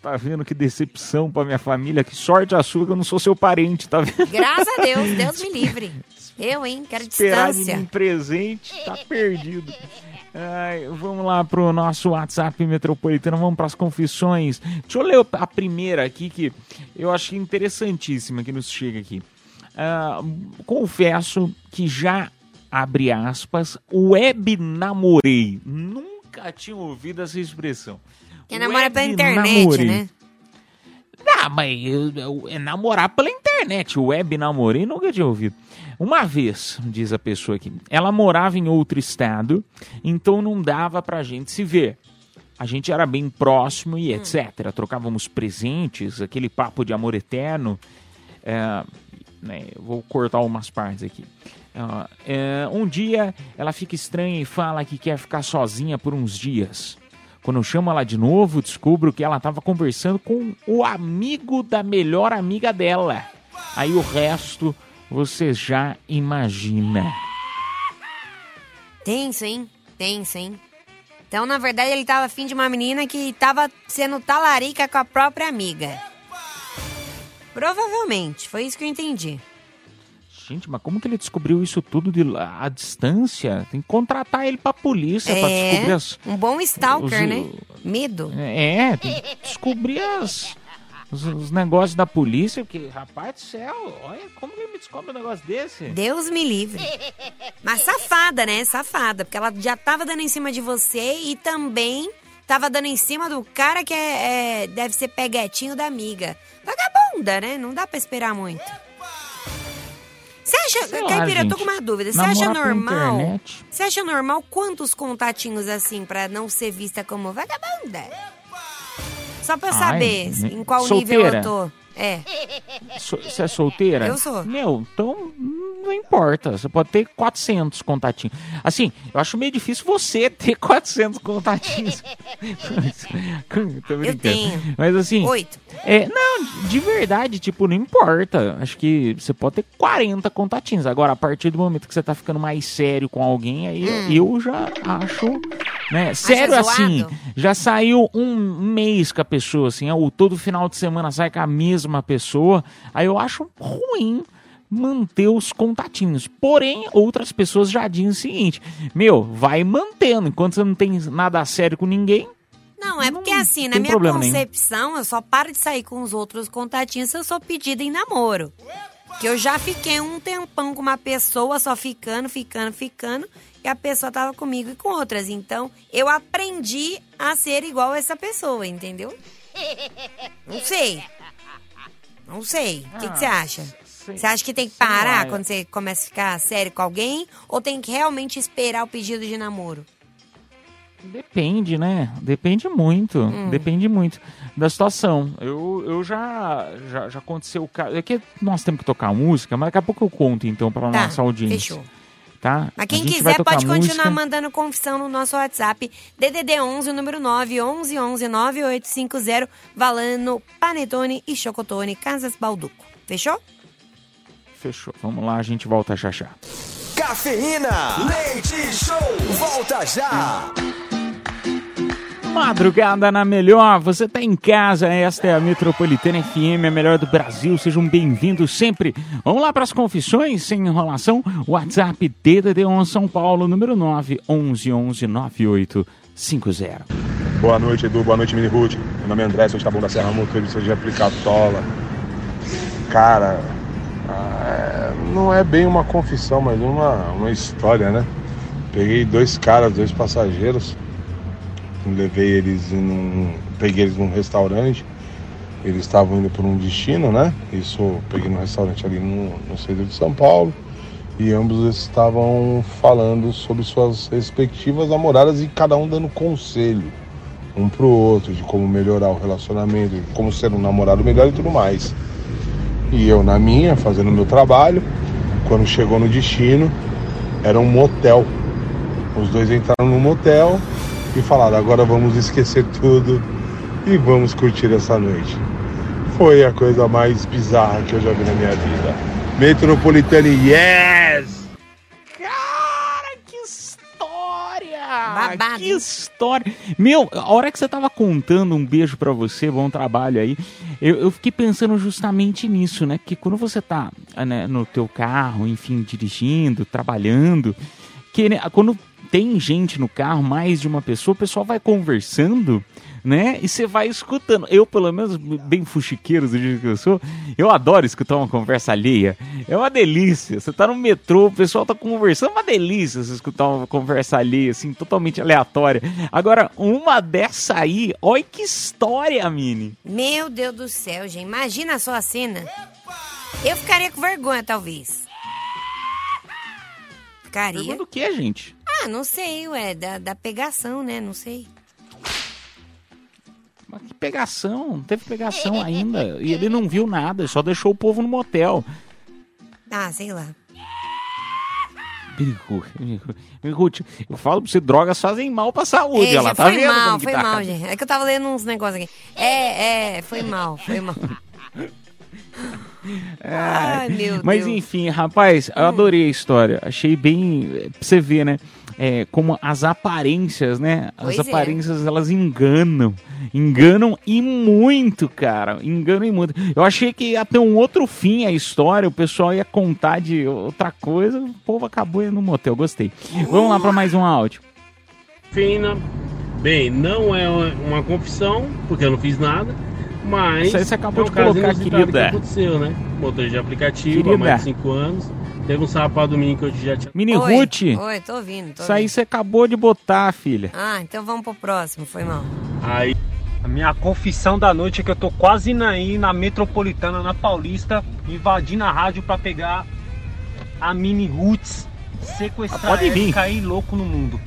Tá vendo que decepção pra minha família? Que sorte a sua que eu não sou seu parente, tá vendo? Graças a Deus, Deus me livre. Eu, hein? Quero esperar distância. em presente, tá perdido. Ai, vamos lá pro nosso WhatsApp metropolitano, vamos pras confissões. Deixa eu ler a primeira aqui que eu achei interessantíssima que nos chega aqui. Ah, confesso que já, abre aspas, web namorei. Nunca tinha ouvido essa expressão. Que namora pela internet, namorei. né? Ah, mas eu- eu- é namorar pela internet. Web namorei, nunca tinha ouvido. Uma vez, diz a pessoa aqui, ela morava em outro estado, então não dava pra gente se ver. A gente era bem próximo e etc. Trocávamos presentes, aquele papo de amor eterno. É, né, vou cortar umas partes aqui. Ah, é, um dia ela fica estranha e fala que quer ficar sozinha por uns dias. Quando eu chamo ela de novo, descubro que ela estava conversando com o amigo da melhor amiga dela. Aí o resto você já imagina. Tenso, hein? Tenso, hein? Então, na verdade, ele tava afim de uma menina que tava sendo talarica com a própria amiga. Provavelmente, foi isso que eu entendi. Gente, mas como que ele descobriu isso tudo de lá- à distância? Tem que contratar ele pra polícia pra É, descobrir as. um bom stalker, os- né? Medo. É, tem que descobrir as, os, os negócios da polícia, porque, rapaz do céu, olha como que ele me descobre um negócio desse. Deus me livre. Mas safada, né? Safada. Porque ela já tava dando em cima de você e também tava dando em cima do cara que é, é- deve ser peguetinho da amiga. Vagabunda, né? Não dá pra esperar muito. Você acha, Sei lá, Caipira, eu tô com uma dúvida. Você acha normal? internet. Você acha normal quantos contatinhos assim pra não ser vista como vagabunda? Só pra eu Ai, saber em qual nível Solteira? eu tô. É. So- Você é solteira? Eu sou. Meu, então não importa. Você pode ter 400 contatinhos. Assim, eu acho meio difícil você ter 400 contatinhos. Eu tenho. Mas assim. Oito. É, não, de verdade, tipo, não importa. Acho que você pode ter 40 contatinhos. Agora, a partir do momento que você tá ficando mais sério com alguém, aí Hum. eu já acho. Né? Sério zoado? assim, já saiu um mês com a pessoa, assim, ou todo final de semana sai com a mesma pessoa. Aí eu acho ruim manter os contatinhos. Porém, outras pessoas já dizem o seguinte: meu, vai mantendo. Enquanto você não tem nada sério com ninguém, Não, é porque assim, na minha problema nenhum. concepção, eu só paro de sair com os outros contatinhos se eu sou pedida em namoro. Que eu já fiquei um tempão com uma pessoa, só ficando, ficando, ficando, e a pessoa tava comigo e com outras. Então, eu aprendi a ser igual a essa pessoa, entendeu? Não sei. Não sei. O que que você acha? Você acha que tem que parar lá, quando você começa a ficar sério com alguém? Ou tem que realmente esperar o pedido de namoro? Depende, né? Depende muito. Hum. Depende muito da situação. Eu, eu já, já, já aconteceu o caso. É que nós temos que tocar música, mas daqui a pouco eu conto então pra Tá, nossa audiência. fechou. Tá? Mas A quem quiser pode continuar música. mandando confissão no nosso WhatsApp. DDD 11, o número 9, 11 11 9850, valendo Panetone e Chocotone Casas Balduco. Fechou? Fechou. Vamos lá, a gente volta já já. Cafeína, leite show, volta já. Madrugada na melhor, você tá em casa, esta é a Metropolitana FM, a melhor do Brasil, sejam bem-vindos sempre. Vamos lá para as confissões, sem enrolação, WhatsApp DDD1 São Paulo, número 9 11 11 9850. Boa noite, Edu. Boa noite, Mini Ruth. Meu nome é André, sou de Taboão da Serra, motorista de aplicatola. Cara, ah, é, não é bem uma confissão, mas uma, uma história, né? Peguei dois caras, dois passageiros, levei eles em um, peguei eles num restaurante. Eles estavam indo por um destino, né? Isso peguei num restaurante ali no, no centro de São Paulo. E ambos estavam falando sobre suas respectivas namoradas e cada um dando conselho um pro outro de como melhorar o relacionamento, de como ser um namorado melhor e tudo mais. E eu na minha, fazendo meu trabalho, quando chegou no destino, era um motel. Os dois entraram no motel e falaram, agora vamos esquecer tudo e vamos curtir essa noite. Foi a coisa mais bizarra que eu já vi na minha vida. Metropolitana, yes! Babado, Que história! Meu, a hora que você tava contando um beijo pra você, bom trabalho aí, eu, eu fiquei pensando justamente nisso, né? Porque quando você tá né, no teu carro, enfim, dirigindo, trabalhando, que né, quando tem gente no carro, mais de uma pessoa, o pessoal vai conversando, né? E você vai escutando. Eu, pelo menos, bem fuxiqueiro do jeito que eu sou, eu adoro escutar uma conversa alheia. É uma delícia. Você tá no metrô, o pessoal tá conversando, é uma delícia você escutar uma conversa alheia, assim, totalmente aleatória. Agora, uma dessa aí, olha que história, Mini. Meu Deus do céu, gente. Imagina só a cena. Eu ficaria com vergonha, talvez. Ficaria. Pergunta o que, gente? Ah, não sei, ué. Da, da pegação, né? Não sei. Mas que pegação, não teve pegação ainda. E ele não viu nada, só deixou o povo no motel. Ah, sei lá. Ruth, eu falo pra você, drogas fazem mal pra saúde. Ela tá foi vendo mal, como que foi tá? mal, gente. É que eu tava lendo uns negócios aqui. É, é, foi mal, foi mal. Ai, meu Mas Deus. Enfim, rapaz, eu adorei a história. Achei bem. Pra você ver, né? É, como as aparências, né? As Pois é. aparências elas enganam. Enganam e muito, cara. Enganam e muito. Eu achei que ia ter um outro fim a história, o pessoal ia contar de outra coisa, o povo acabou indo no motel. Gostei. Vamos lá pra mais um áudio. Fina. Bem, não é uma confissão, porque eu não fiz nada, mas. Isso aí você acabou é um de colocar, querida. Que aconteceu, né? Motor de aplicativo Querida. há mais de 5 anos. Teve um sábado domingo que eu já tinha. Mini Oi, Ruth. Oi, tô ouvindo, tô Isso aí ouvindo. você acabou de botar, filha. Ah, então vamos pro próximo, foi mal. Aí. A minha confissão da noite é que eu tô quase aí na Metropolitana, na Paulista, invadindo a rádio pra pegar a Mini Roots, sequestrar Pode ela vir. e cair louco no mundo.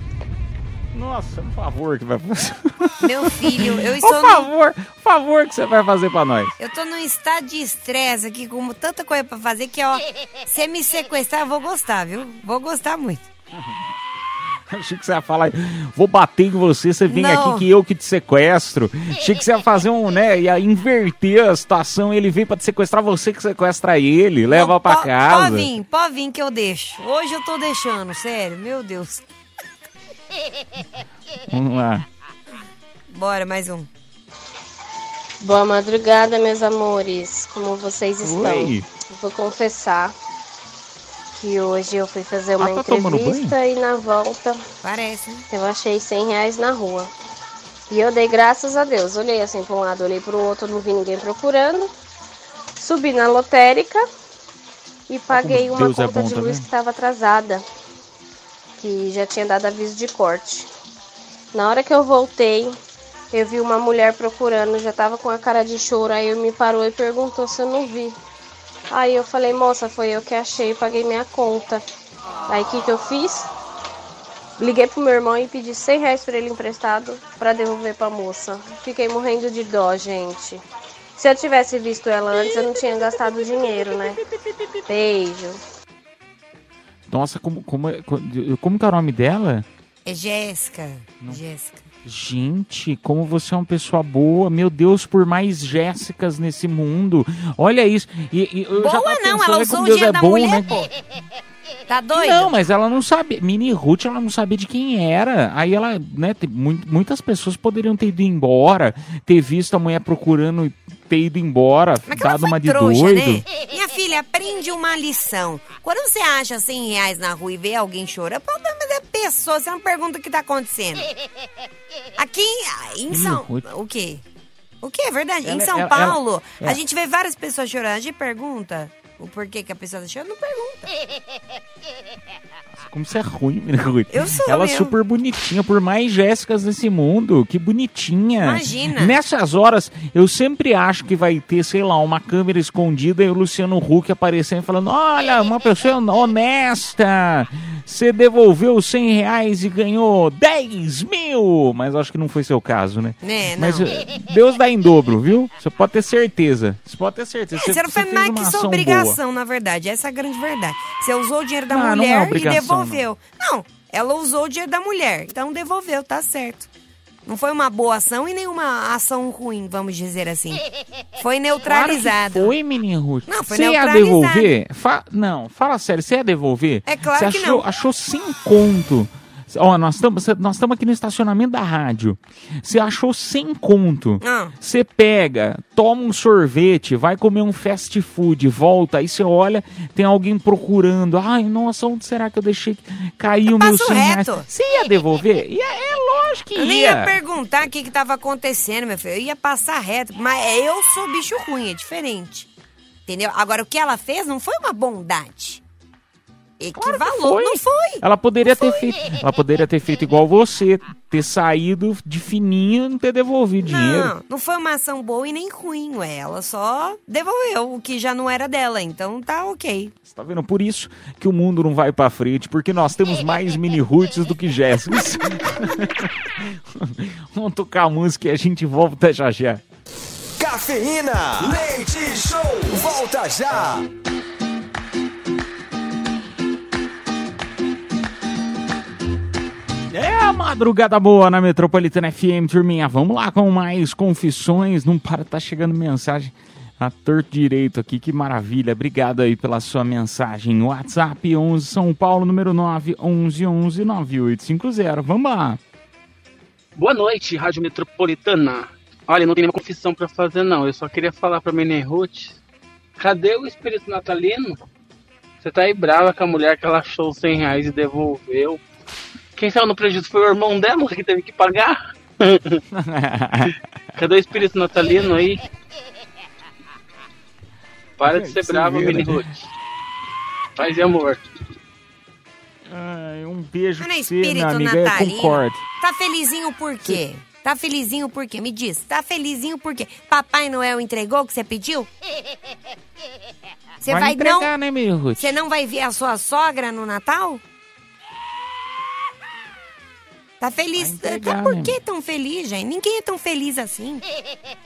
Nossa, por favor que vai fazer. Meu filho, eu estou Por favor, por favor que você vai fazer pra nós. Eu tô num estado de estresse aqui, com tanta coisa pra fazer, que, ó, se me sequestrar, eu vou gostar, viu? Vou gostar muito. Achei que você ia falar, vou bater em você, você vem Não. aqui que eu que te sequestro. Achei que você ia fazer um, né, ia inverter a situação, ele vem pra te sequestrar, você que sequestra ele, leva pra Pó- casa. Pode vir, pode vir que eu deixo. Hoje eu tô deixando, sério, meu Deus. Vamos lá. Bora, mais um. Boa madrugada, meus amores. Como vocês estão? Oi. Vou confessar que hoje eu fui fazer uma Ah, tá entrevista e na volta Parece. eu achei 100 reais na rua. E eu dei graças a Deus. Olhei assim para um lado, olhei para o outro, não vi ninguém procurando. Subi na lotérica e paguei uma Deus é conta bom, de tá luz vendo? que estava atrasada, que já tinha dado aviso de corte. Na hora que eu voltei, eu vi uma mulher procurando, já tava com a cara de choro, aí me parou e perguntou se eu não vi. Aí eu falei, moça, foi eu que achei, paguei minha conta. Aí o que, que eu fiz? Liguei pro meu irmão e pedi 100 reais pra ele emprestado pra devolver pra moça. Fiquei morrendo de dó, gente. Se eu tivesse visto ela antes, eu não tinha gastado dinheiro, né? Beijo. Nossa, como, como, é- como que é o nome dela? É Jéssica. Jéssica. Gente, como você é uma pessoa boa. Meu Deus, por mais Jéssicas nesse mundo. Olha isso. E, e Boa não, ela usou o Deus dinheiro é da bom, mulher, né? Tá doida? Não, mas ela não sabe. Mini Ruth, ela não sabia de quem era. Aí ela, né, tem mu- muitas pessoas poderiam ter ido embora, ter visto a mulher procurando e ter ido embora, dado uma de Trouxa, doido. né? Filha, aprende uma lição. Quando você acha 100 reais na rua e vê alguém chorando, problema da pessoa, você não pergunta o que tá acontecendo. Aqui em São... O quê? O quê? É verdade. em Ela- São ela- Paulo, ela- a é. gente vê várias pessoas chorando. A gente pergunta o porquê que a pessoa tá chorando, não pergunta. Como você é ruim, Ruth. Eu sou Ela é mesmo. super bonitinha, por mais Jéssicas desse mundo. Que bonitinha. Imagina. Nessas horas, eu sempre acho que vai ter, sei lá, uma câmera escondida e o Luciano Huck aparecendo e falando: Olha, uma pessoa honesta. Você devolveu 100 reais e ganhou 10 mil. Mas acho que não foi seu caso, né? É, não. Mas eh, Deus dá em dobro, viu? Você pode ter certeza. Você pode ter certeza. É, você não foi mais que sua ação obrigação, na verdade. Essa é a grande verdade. Você usou o dinheiro da Não, não é mulher e devolveu. Não. ela usou o dinheiro da mulher. Então devolveu, tá certo. Não foi uma boa ação e nenhuma ação ruim, vamos dizer assim. Foi neutralizado. Claro foi, menino Ruth. Não, foi Você ia devolver? Fa- Não, fala sério, você ia devolver? É claro você que achou, não. Achou sem conto. Ó, nós estamos nós aqui no estacionamento da rádio. Você achou sem conto. Ah. Você pega, toma um sorvete, vai comer um fast food, volta, aí você olha, tem alguém procurando. Ai, nossa, onde será que eu deixei cair o meu passo 100 reais? reto. Você ia devolver? Ia, é lógico que Eu nem ia. ia perguntar o que que tava acontecendo, meu filho. Eu ia passar reto. Mas eu sou bicho ruim, é diferente. Entendeu? Agora, o que ela fez não foi uma bondade. Equivalou, foi. não foi. Ela poderia ter feito, ela poderia ter feito igual você, ter saído de fininho e não ter devolvido dinheiro. Não, não foi uma ação boa e nem ruim, ué. Ela só devolveu o que já não era dela, então tá ok. Você tá vendo? Por isso que o mundo não vai pra frente, porque nós temos mais mini roots do que Jéssicas. Vamos tocar a música e a gente volta já já. Cafeína, leite show, volta já. É a madrugada boa na Metropolitana FM, turminha. Vamos lá com mais confissões. Não para, tá chegando mensagem a torto direito aqui. Que maravilha. Obrigado aí pela sua mensagem. WhatsApp 11 São Paulo, número 9 11 11 9850. Vamos lá. Boa noite, Rádio Metropolitana. Olha, não tem nenhuma confissão pra fazer, não. Eu só queria falar pra Menei Ruth. Cadê o espírito natalino? Você tá aí brava com a mulher que ela achou os 100 reais e devolveu. Quem saiu no prejuízo foi o irmão dela que teve que pagar. Cadê o espírito natalino aí? Para de ser brava, vê, Menei né? Ruth. Paz e amor. Ai, um beijo pra você, minha espírito amiga. Eu natalino. concordo. Tá felizinho por quê? Tá felizinho por quê? Me diz, tá felizinho por quê? Papai Noel entregou o que você pediu? Você Vai vai, entregar, não? né, meu Ruth? Você não vai ver a sua sogra no Natal? Tá feliz? tá por que tão feliz, gente? Ninguém é tão feliz assim.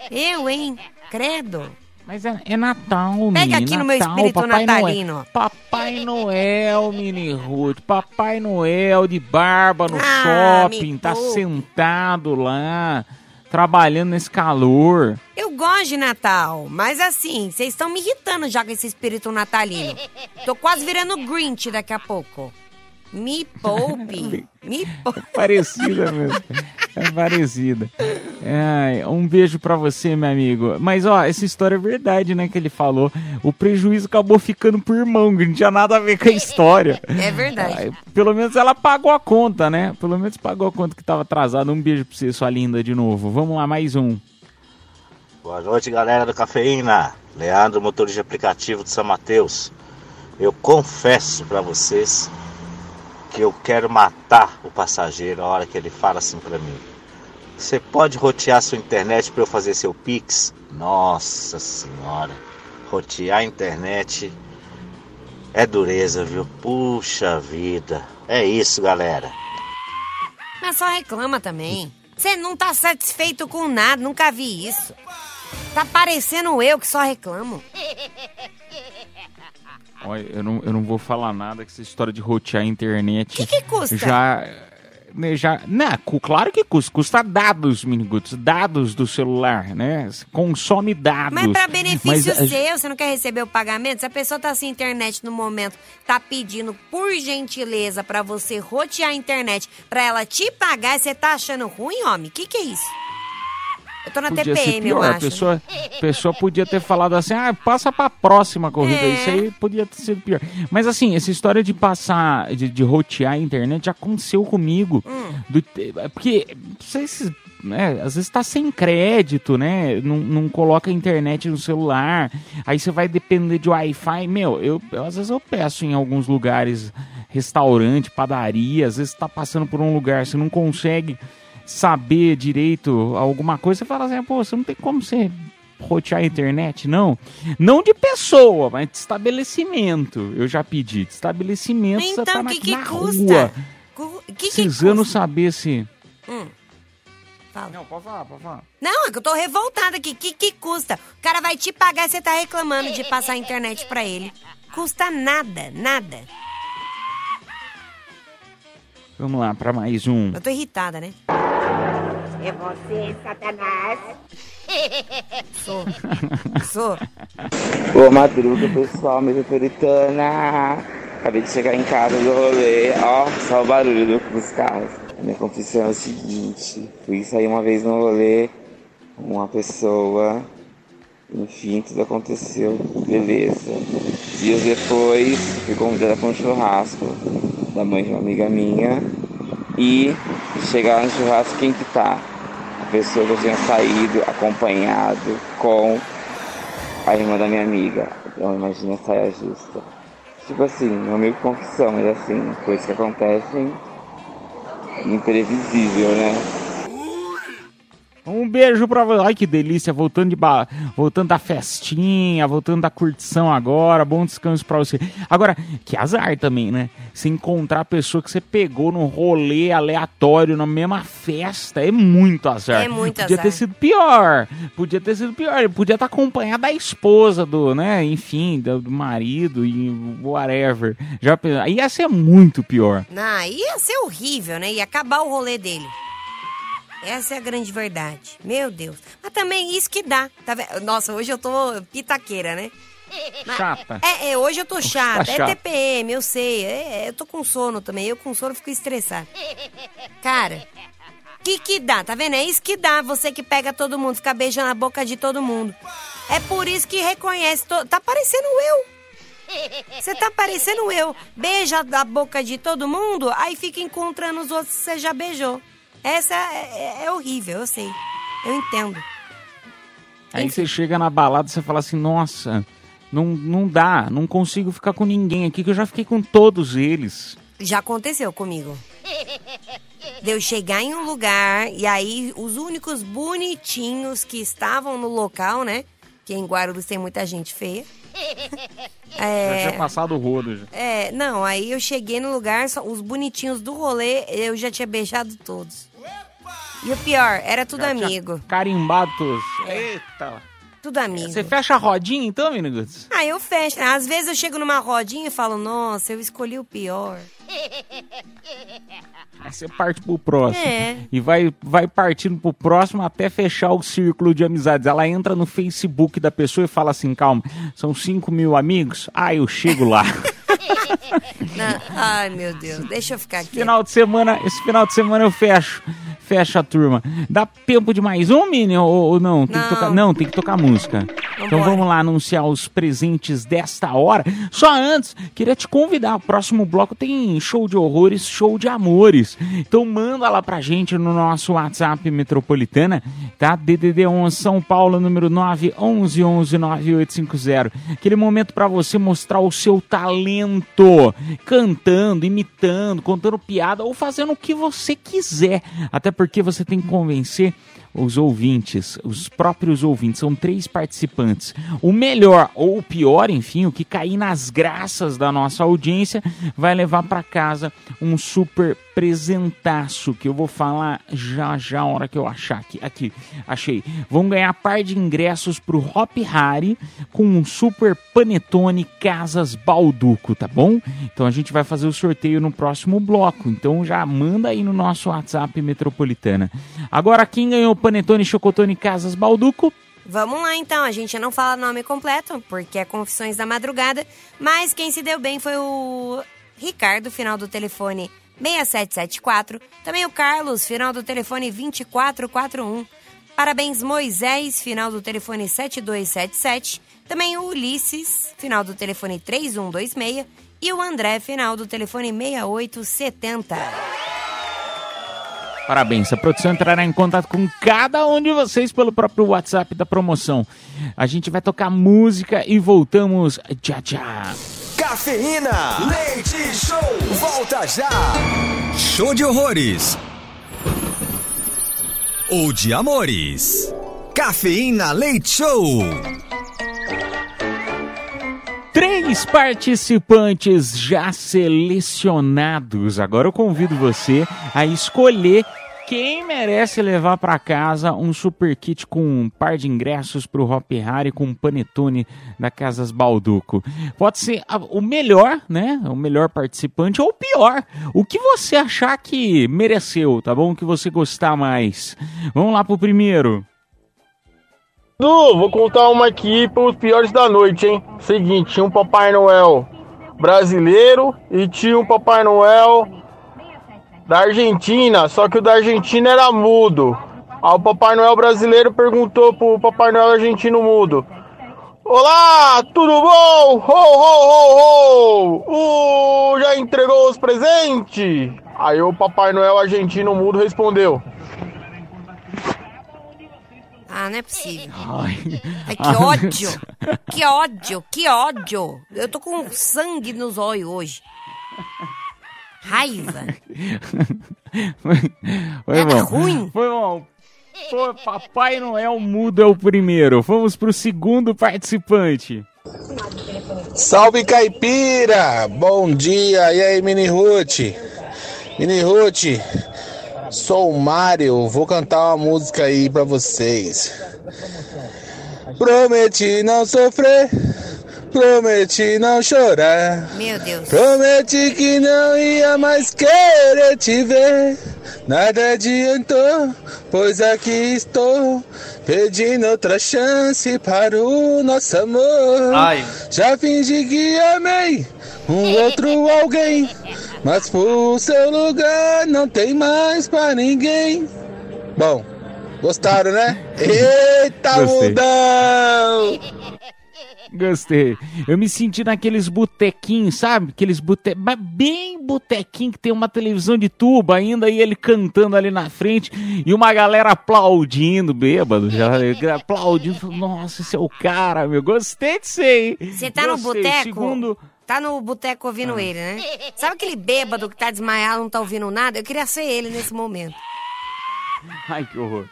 Eu, hein? Credo. Mas é, é Natal, Pega menina, aqui no meu Natal, espírito Papai natalino. Noel. Papai Noel, Mini Ruth. Papai Noel de barba no Ah, shopping. Tá sentado lá, trabalhando nesse calor. Eu gosto de Natal, mas assim, vocês estão me irritando já com esse espírito natalino. Tô quase virando Grinch daqui a pouco. Me poupe. Me poupe. Parecida mesmo. É parecida. Ai, um beijo pra você, meu amigo. Mas, ó, essa história é verdade, né? Que ele falou. O prejuízo acabou ficando por irmão, que não tinha nada a ver com a história. É verdade. Pelo menos ela pagou a conta, né? Pelo menos pagou a conta que tava atrasada. Um beijo pra você, sua linda, de novo. Vamos lá, mais um. Boa noite, galera do Cafeína. Leandro, motorista de aplicativo de São Mateus. Eu confesso pra vocês que eu quero matar o passageiro a hora que ele fala assim pra mim. Você pode rotear sua internet pra eu fazer seu Pix? Nossa senhora, rotear a internet é dureza, viu? Puxa vida. É isso, galera. Mas só reclama também. Você não tá satisfeito com nada, nunca vi isso. Tá parecendo eu que só reclamo. Olha, eu não, eu não vou falar nada que essa história de rotear a internet. Que que custa? Já. né, Já, né, claro que custa. Custa dados, miniguts. Dados do celular, né? Consome dados. Mas pra benefício Mas seu, você não quer receber o pagamento? Se a pessoa tá sem internet no momento, tá pedindo por gentileza pra você rotear a internet pra ela te pagar, e você tá achando ruim, homem? Que que é isso? Eu tô na Podia TPM, eu pior. A acho. pessoa, a pessoa podia ter falado assim, ah, passa pra próxima corrida. É. Isso aí podia ter sido pior. Mas assim, essa história de passar, de, de rotear a internet já aconteceu comigo. Hum. Do- porque, vocês, né, às vezes tá sem crédito, né? Não, não coloca a internet no celular. Aí você vai depender de Wi-Fi. Meu, eu, eu- às vezes eu peço em alguns lugares, restaurante, padaria, às vezes tá passando por um lugar, você não consegue saber direito alguma coisa, você fala assim, pô, você não tem como você rotear a internet, não. Não de pessoa, mas de estabelecimento. Eu já pedi. De estabelecimento, você Então, tá o na, que que na custa? rua. Que que Precisando custa? saber se... Hum. Fala. Não, pode falar, pode falar. Não, é que eu tô revoltada aqui. Que que custa? O cara vai te pagar e você tá reclamando de passar a internet pra ele. Custa nada, nada. Vamos lá, pra mais um. Eu tô irritada, né? É você, Satanás. Sou. Sou. Boa madruga, pessoal metropolitana. Acabei de chegar em casa do rolê. Ó, só o barulho dos carros. A minha confissão é o seguinte: fui sair uma vez no rolê com uma pessoa. Enfim, tudo aconteceu. Beleza. Dias depois, fui convidada para um churrasco da mãe de uma amiga minha. E chegar no churrasco, quem que tá? A pessoa que eu tinha saído acompanhado com a irmã da minha amiga. Então imagina a saia justa. Tipo assim, não é meio confissão, mas assim, coisas que acontecem imprevisível, né? Um beijo pra você. Ai, que delícia. Voltando, de ba... voltando da festinha, voltando da curtição agora. Bom descanso pra você. Agora, que azar também, né? Se encontrar a pessoa que você pegou num rolê aleatório na mesma festa. É muito azar. É muito Podia azar. ter sido pior. Podia ter sido pior. Ele podia estar acompanhado da esposa, do, né? Enfim, do, do marido e whatever. Já, pe- aí ia ser muito pior. Não, ia ser horrível, né? Ia acabar o rolê dele. Essa é a grande verdade. Meu Deus. Mas também isso que dá. Tá vendo? Nossa, hoje eu tô pitaqueira, né? Chata. É, é, hoje eu tô chata. Tá é. TPM, eu sei. É, eu tô com sono também. Eu com sono fico estressada. Cara, que que dá? Tá vendo? É isso que dá. Você que pega todo mundo, fica beijando a boca de todo mundo. É por isso que reconhece. To... Tá parecendo eu. Você tá parecendo eu. Beija a boca de todo mundo, aí fica encontrando os outros que você já beijou. Essa é, é- é horrível, eu sei. Eu entendo. Aí você chega na balada e você fala assim, nossa, não, não dá, não consigo ficar com ninguém aqui, que eu já fiquei com todos eles. Já aconteceu comigo. De eu chegar em um lugar e aí os únicos bonitinhos que estavam no local, né? Que em Guarulhos tem muita gente feia. É, Já tinha passado o rodo. Já. é, não, aí eu cheguei no lugar, só- os bonitinhos do rolê, eu já tinha beijado todos. E o pior, era tudo Já amigo. Carimbado todos. Eita. Tudo amigo. Você fecha a rodinha então, menino? Ah, eu fecho. Às vezes eu chego numa rodinha e falo, nossa, eu escolhi o pior. Aí você parte pro próximo. É. E vai, vai partindo pro próximo até fechar o círculo de amizades. Ela entra no Facebook da pessoa e fala assim: calma, são 5 mil amigos? Ah, eu chego lá. Não, ai, meu Deus, deixa eu ficar aqui. final de semana, esse final de semana eu fecho. Fecha a turma. Dá tempo de mais um, Mini? Ou, ou não? Tem que Não. tocar, não, tem que tocar música. Então vamos lá anunciar os presentes desta hora. Só antes, queria te convidar. O próximo bloco tem show de horrores, show de amores. Então manda lá pra gente no nosso WhatsApp metropolitana, tá? DDD 11 São Paulo, número 9 11 11 9850. Aquele momento pra você mostrar o seu talento, cantando, imitando, contando piada ou fazendo o que você quiser. Até porque você tem que convencer os ouvintes, os próprios ouvintes, são três participantes. O melhor ou o pior, enfim, o que cair nas graças da nossa audiência, vai levar para casa um super presentaço que eu vou falar já já a hora que eu achar aqui. Aqui, achei. Vão ganhar par de ingressos pro Hop Hari com um super panetone Casas Balduco, tá bom? Então a gente vai fazer o sorteio no próximo bloco. Então já manda aí no nosso WhatsApp Metropolitana. Agora quem ganhou panetone Chocotone Casas Balduco? Vamos lá então, a gente não fala nome completo, porque é Confissões da Madrugada, mas quem se deu bem foi o Ricardo, final do telefone 6774, também o Carlos, final do telefone 2441. Parabéns Moisés, final do telefone 7277, também o Ulisses, final do telefone 3126 e o André, final do telefone 6870. Parabéns, a produção entrará em contato com cada um de vocês pelo próprio WhatsApp da promoção. A gente vai tocar música e voltamos já já. Cafeína, leite show, volta já. Show de horrores. Ou de amores. Cafeína Leite Show. Três participantes já selecionados. Agora eu convido você a escolher quem merece levar para casa um super kit com um par de ingressos para o Hop Harry com um panetone da Casas Balduco. Pode ser o melhor, né? O melhor participante ou o pior. O que você achar que mereceu, tá bom? O que você gostar mais. Vamos lá pro primeiro. Du, vou contar uma aqui pros piores da noite, hein? Seguinte, tinha um Papai Noel brasileiro e tinha um Papai Noel da Argentina, só que o da Argentina era mudo. Aí o Papai Noel brasileiro perguntou pro Papai Noel argentino mudo: Olá, tudo bom? Ho, ho, ho, ho! Uh, já entregou os presentes? Aí o Papai Noel argentino mudo respondeu: Ah, não é possível. Ai, Ai, que ódio! Que ódio, que ódio! Eu tô com sangue nos olhos hoje. Raiva. Foi É bom. ruim. Foi bom. Pô, Papai Noel mudo é o primeiro. Vamos pro segundo participante. Salve caipira! Bom dia! E aí, Mini Ruth? Mini Ruth, sou o Mário, vou cantar uma música aí pra vocês. Prometi não sofrer, prometi não chorar. Meu Deus. Prometi que não ia mais querer te ver. Nada adiantou, pois aqui estou pedindo outra chance para o nosso amor. Ai. Já fingi que amei um outro alguém, mas por seu lugar não tem mais pra ninguém. Bom, gostaram, né? Eita, Gostei. mudão! Gostei. Eu me senti naqueles botequinhos, sabe? Aqueles botequinhos, mas bem botequinho que tem uma televisão de tubo ainda e ele cantando ali na frente e uma galera aplaudindo, bêbado, já aplaudindo. Nossa, esse é o cara, meu. Gostei disso aí. Você tá no Gostei. boteco? Segundo, Tá no boteco ouvindo ele, né? Sabe aquele bêbado que tá desmaiado, não tá ouvindo nada? Eu queria ser ele nesse momento. Ai, que horror.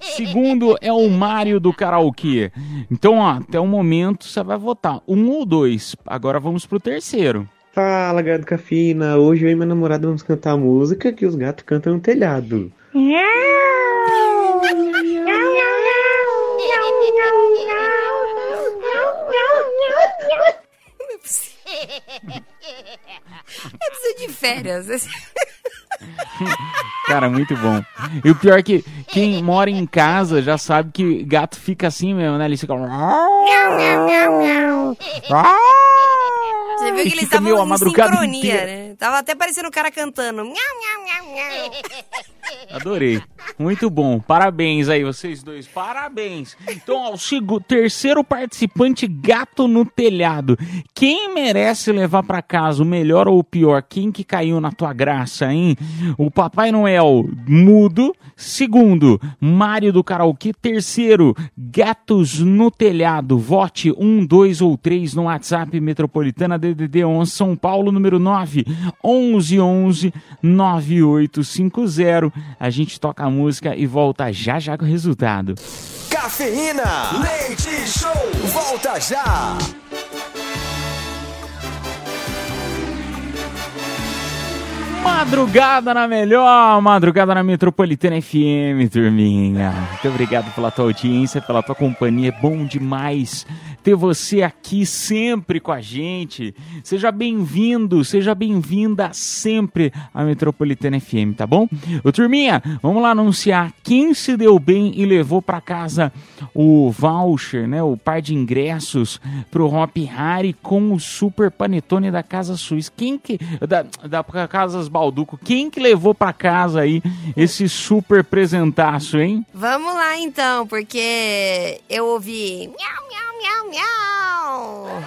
Segundo é o Mário do karaokê. Então, ó, até o momento você vai votar um ou dois. Agora vamos pro terceiro. Fala, gato cafina. Hoje eu e minha namorada vamos cantar a música que os gatos cantam no telhado. Eu preciso de férias. Cara, muito bom. E o pior é que quem mora em casa já sabe que gato fica assim mesmo, né? Ele fica. Você viu que eles estavam em sincronia, inteira. né? Tava até parecendo o cara cantando. Miau, miau, miau, miau. Adorei. Muito bom. Parabéns aí, vocês dois. Parabéns. Então, ó, o terceiro participante, gato no telhado. Quem merece levar pra casa o melhor ou o pior? Quem que caiu na tua graça, hein? O Papai Noel mudo. Segundo, Mário do Karaokê. Terceiro, gatos no telhado. Vote um, dois ou três no WhatsApp Metropolitana DDD 11 São Paulo, número 9 11 11 9850. A gente toca a música e volta já já com o resultado. Cafeína, leite show, volta já. Madrugada na melhor, madrugada na Metropolitana FM, turminha. Muito obrigado pela tua audiência, pela tua companhia. É bom demais ter você aqui sempre com a gente. Seja bem-vindo, seja bem-vinda sempre à Metropolitana FM, tá bom? Ô, turminha, vamos lá anunciar quem se deu bem e levou pra casa o voucher, né? O par de ingressos pro Hop Harry com o Super Panetone da Casa Suíça. Quem que. Da, da Casas Balduco. Quem que levou pra casa aí esse super presentaço, hein? Vamos lá então, porque eu ouvi miau, miau, miau, miau.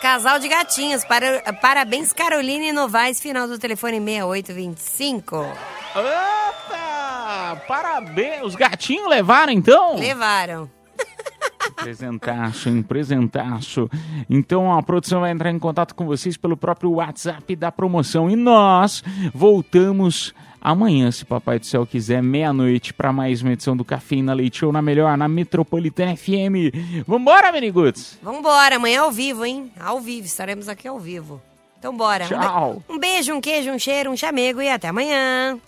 Casal de gatinhos, para, parabéns Caroline Novaes, final do telefone 6825. Opa! Parabéns! Os gatinhos levaram então? Levaram. Presentaço, hein? Presentaço. Então a produção vai entrar em contato com vocês pelo próprio WhatsApp da promoção. E nós voltamos amanhã, se Papai do Céu quiser, meia-noite, para mais uma edição do Cafeína Leite Show na melhor, na Metropolitana FM. Vambora, Meniguts! Vambora, amanhã ao vivo, hein? Ao vivo, estaremos aqui ao vivo. Então bora. Um be- Tchau. Um beijo, um queijo, um cheiro, um chamego e até amanhã.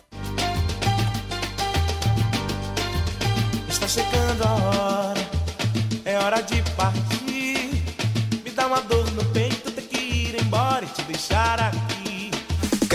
Está chegando a hora, é hora de partir. Me dá uma dor no peito, ter que ir embora e te deixar aqui.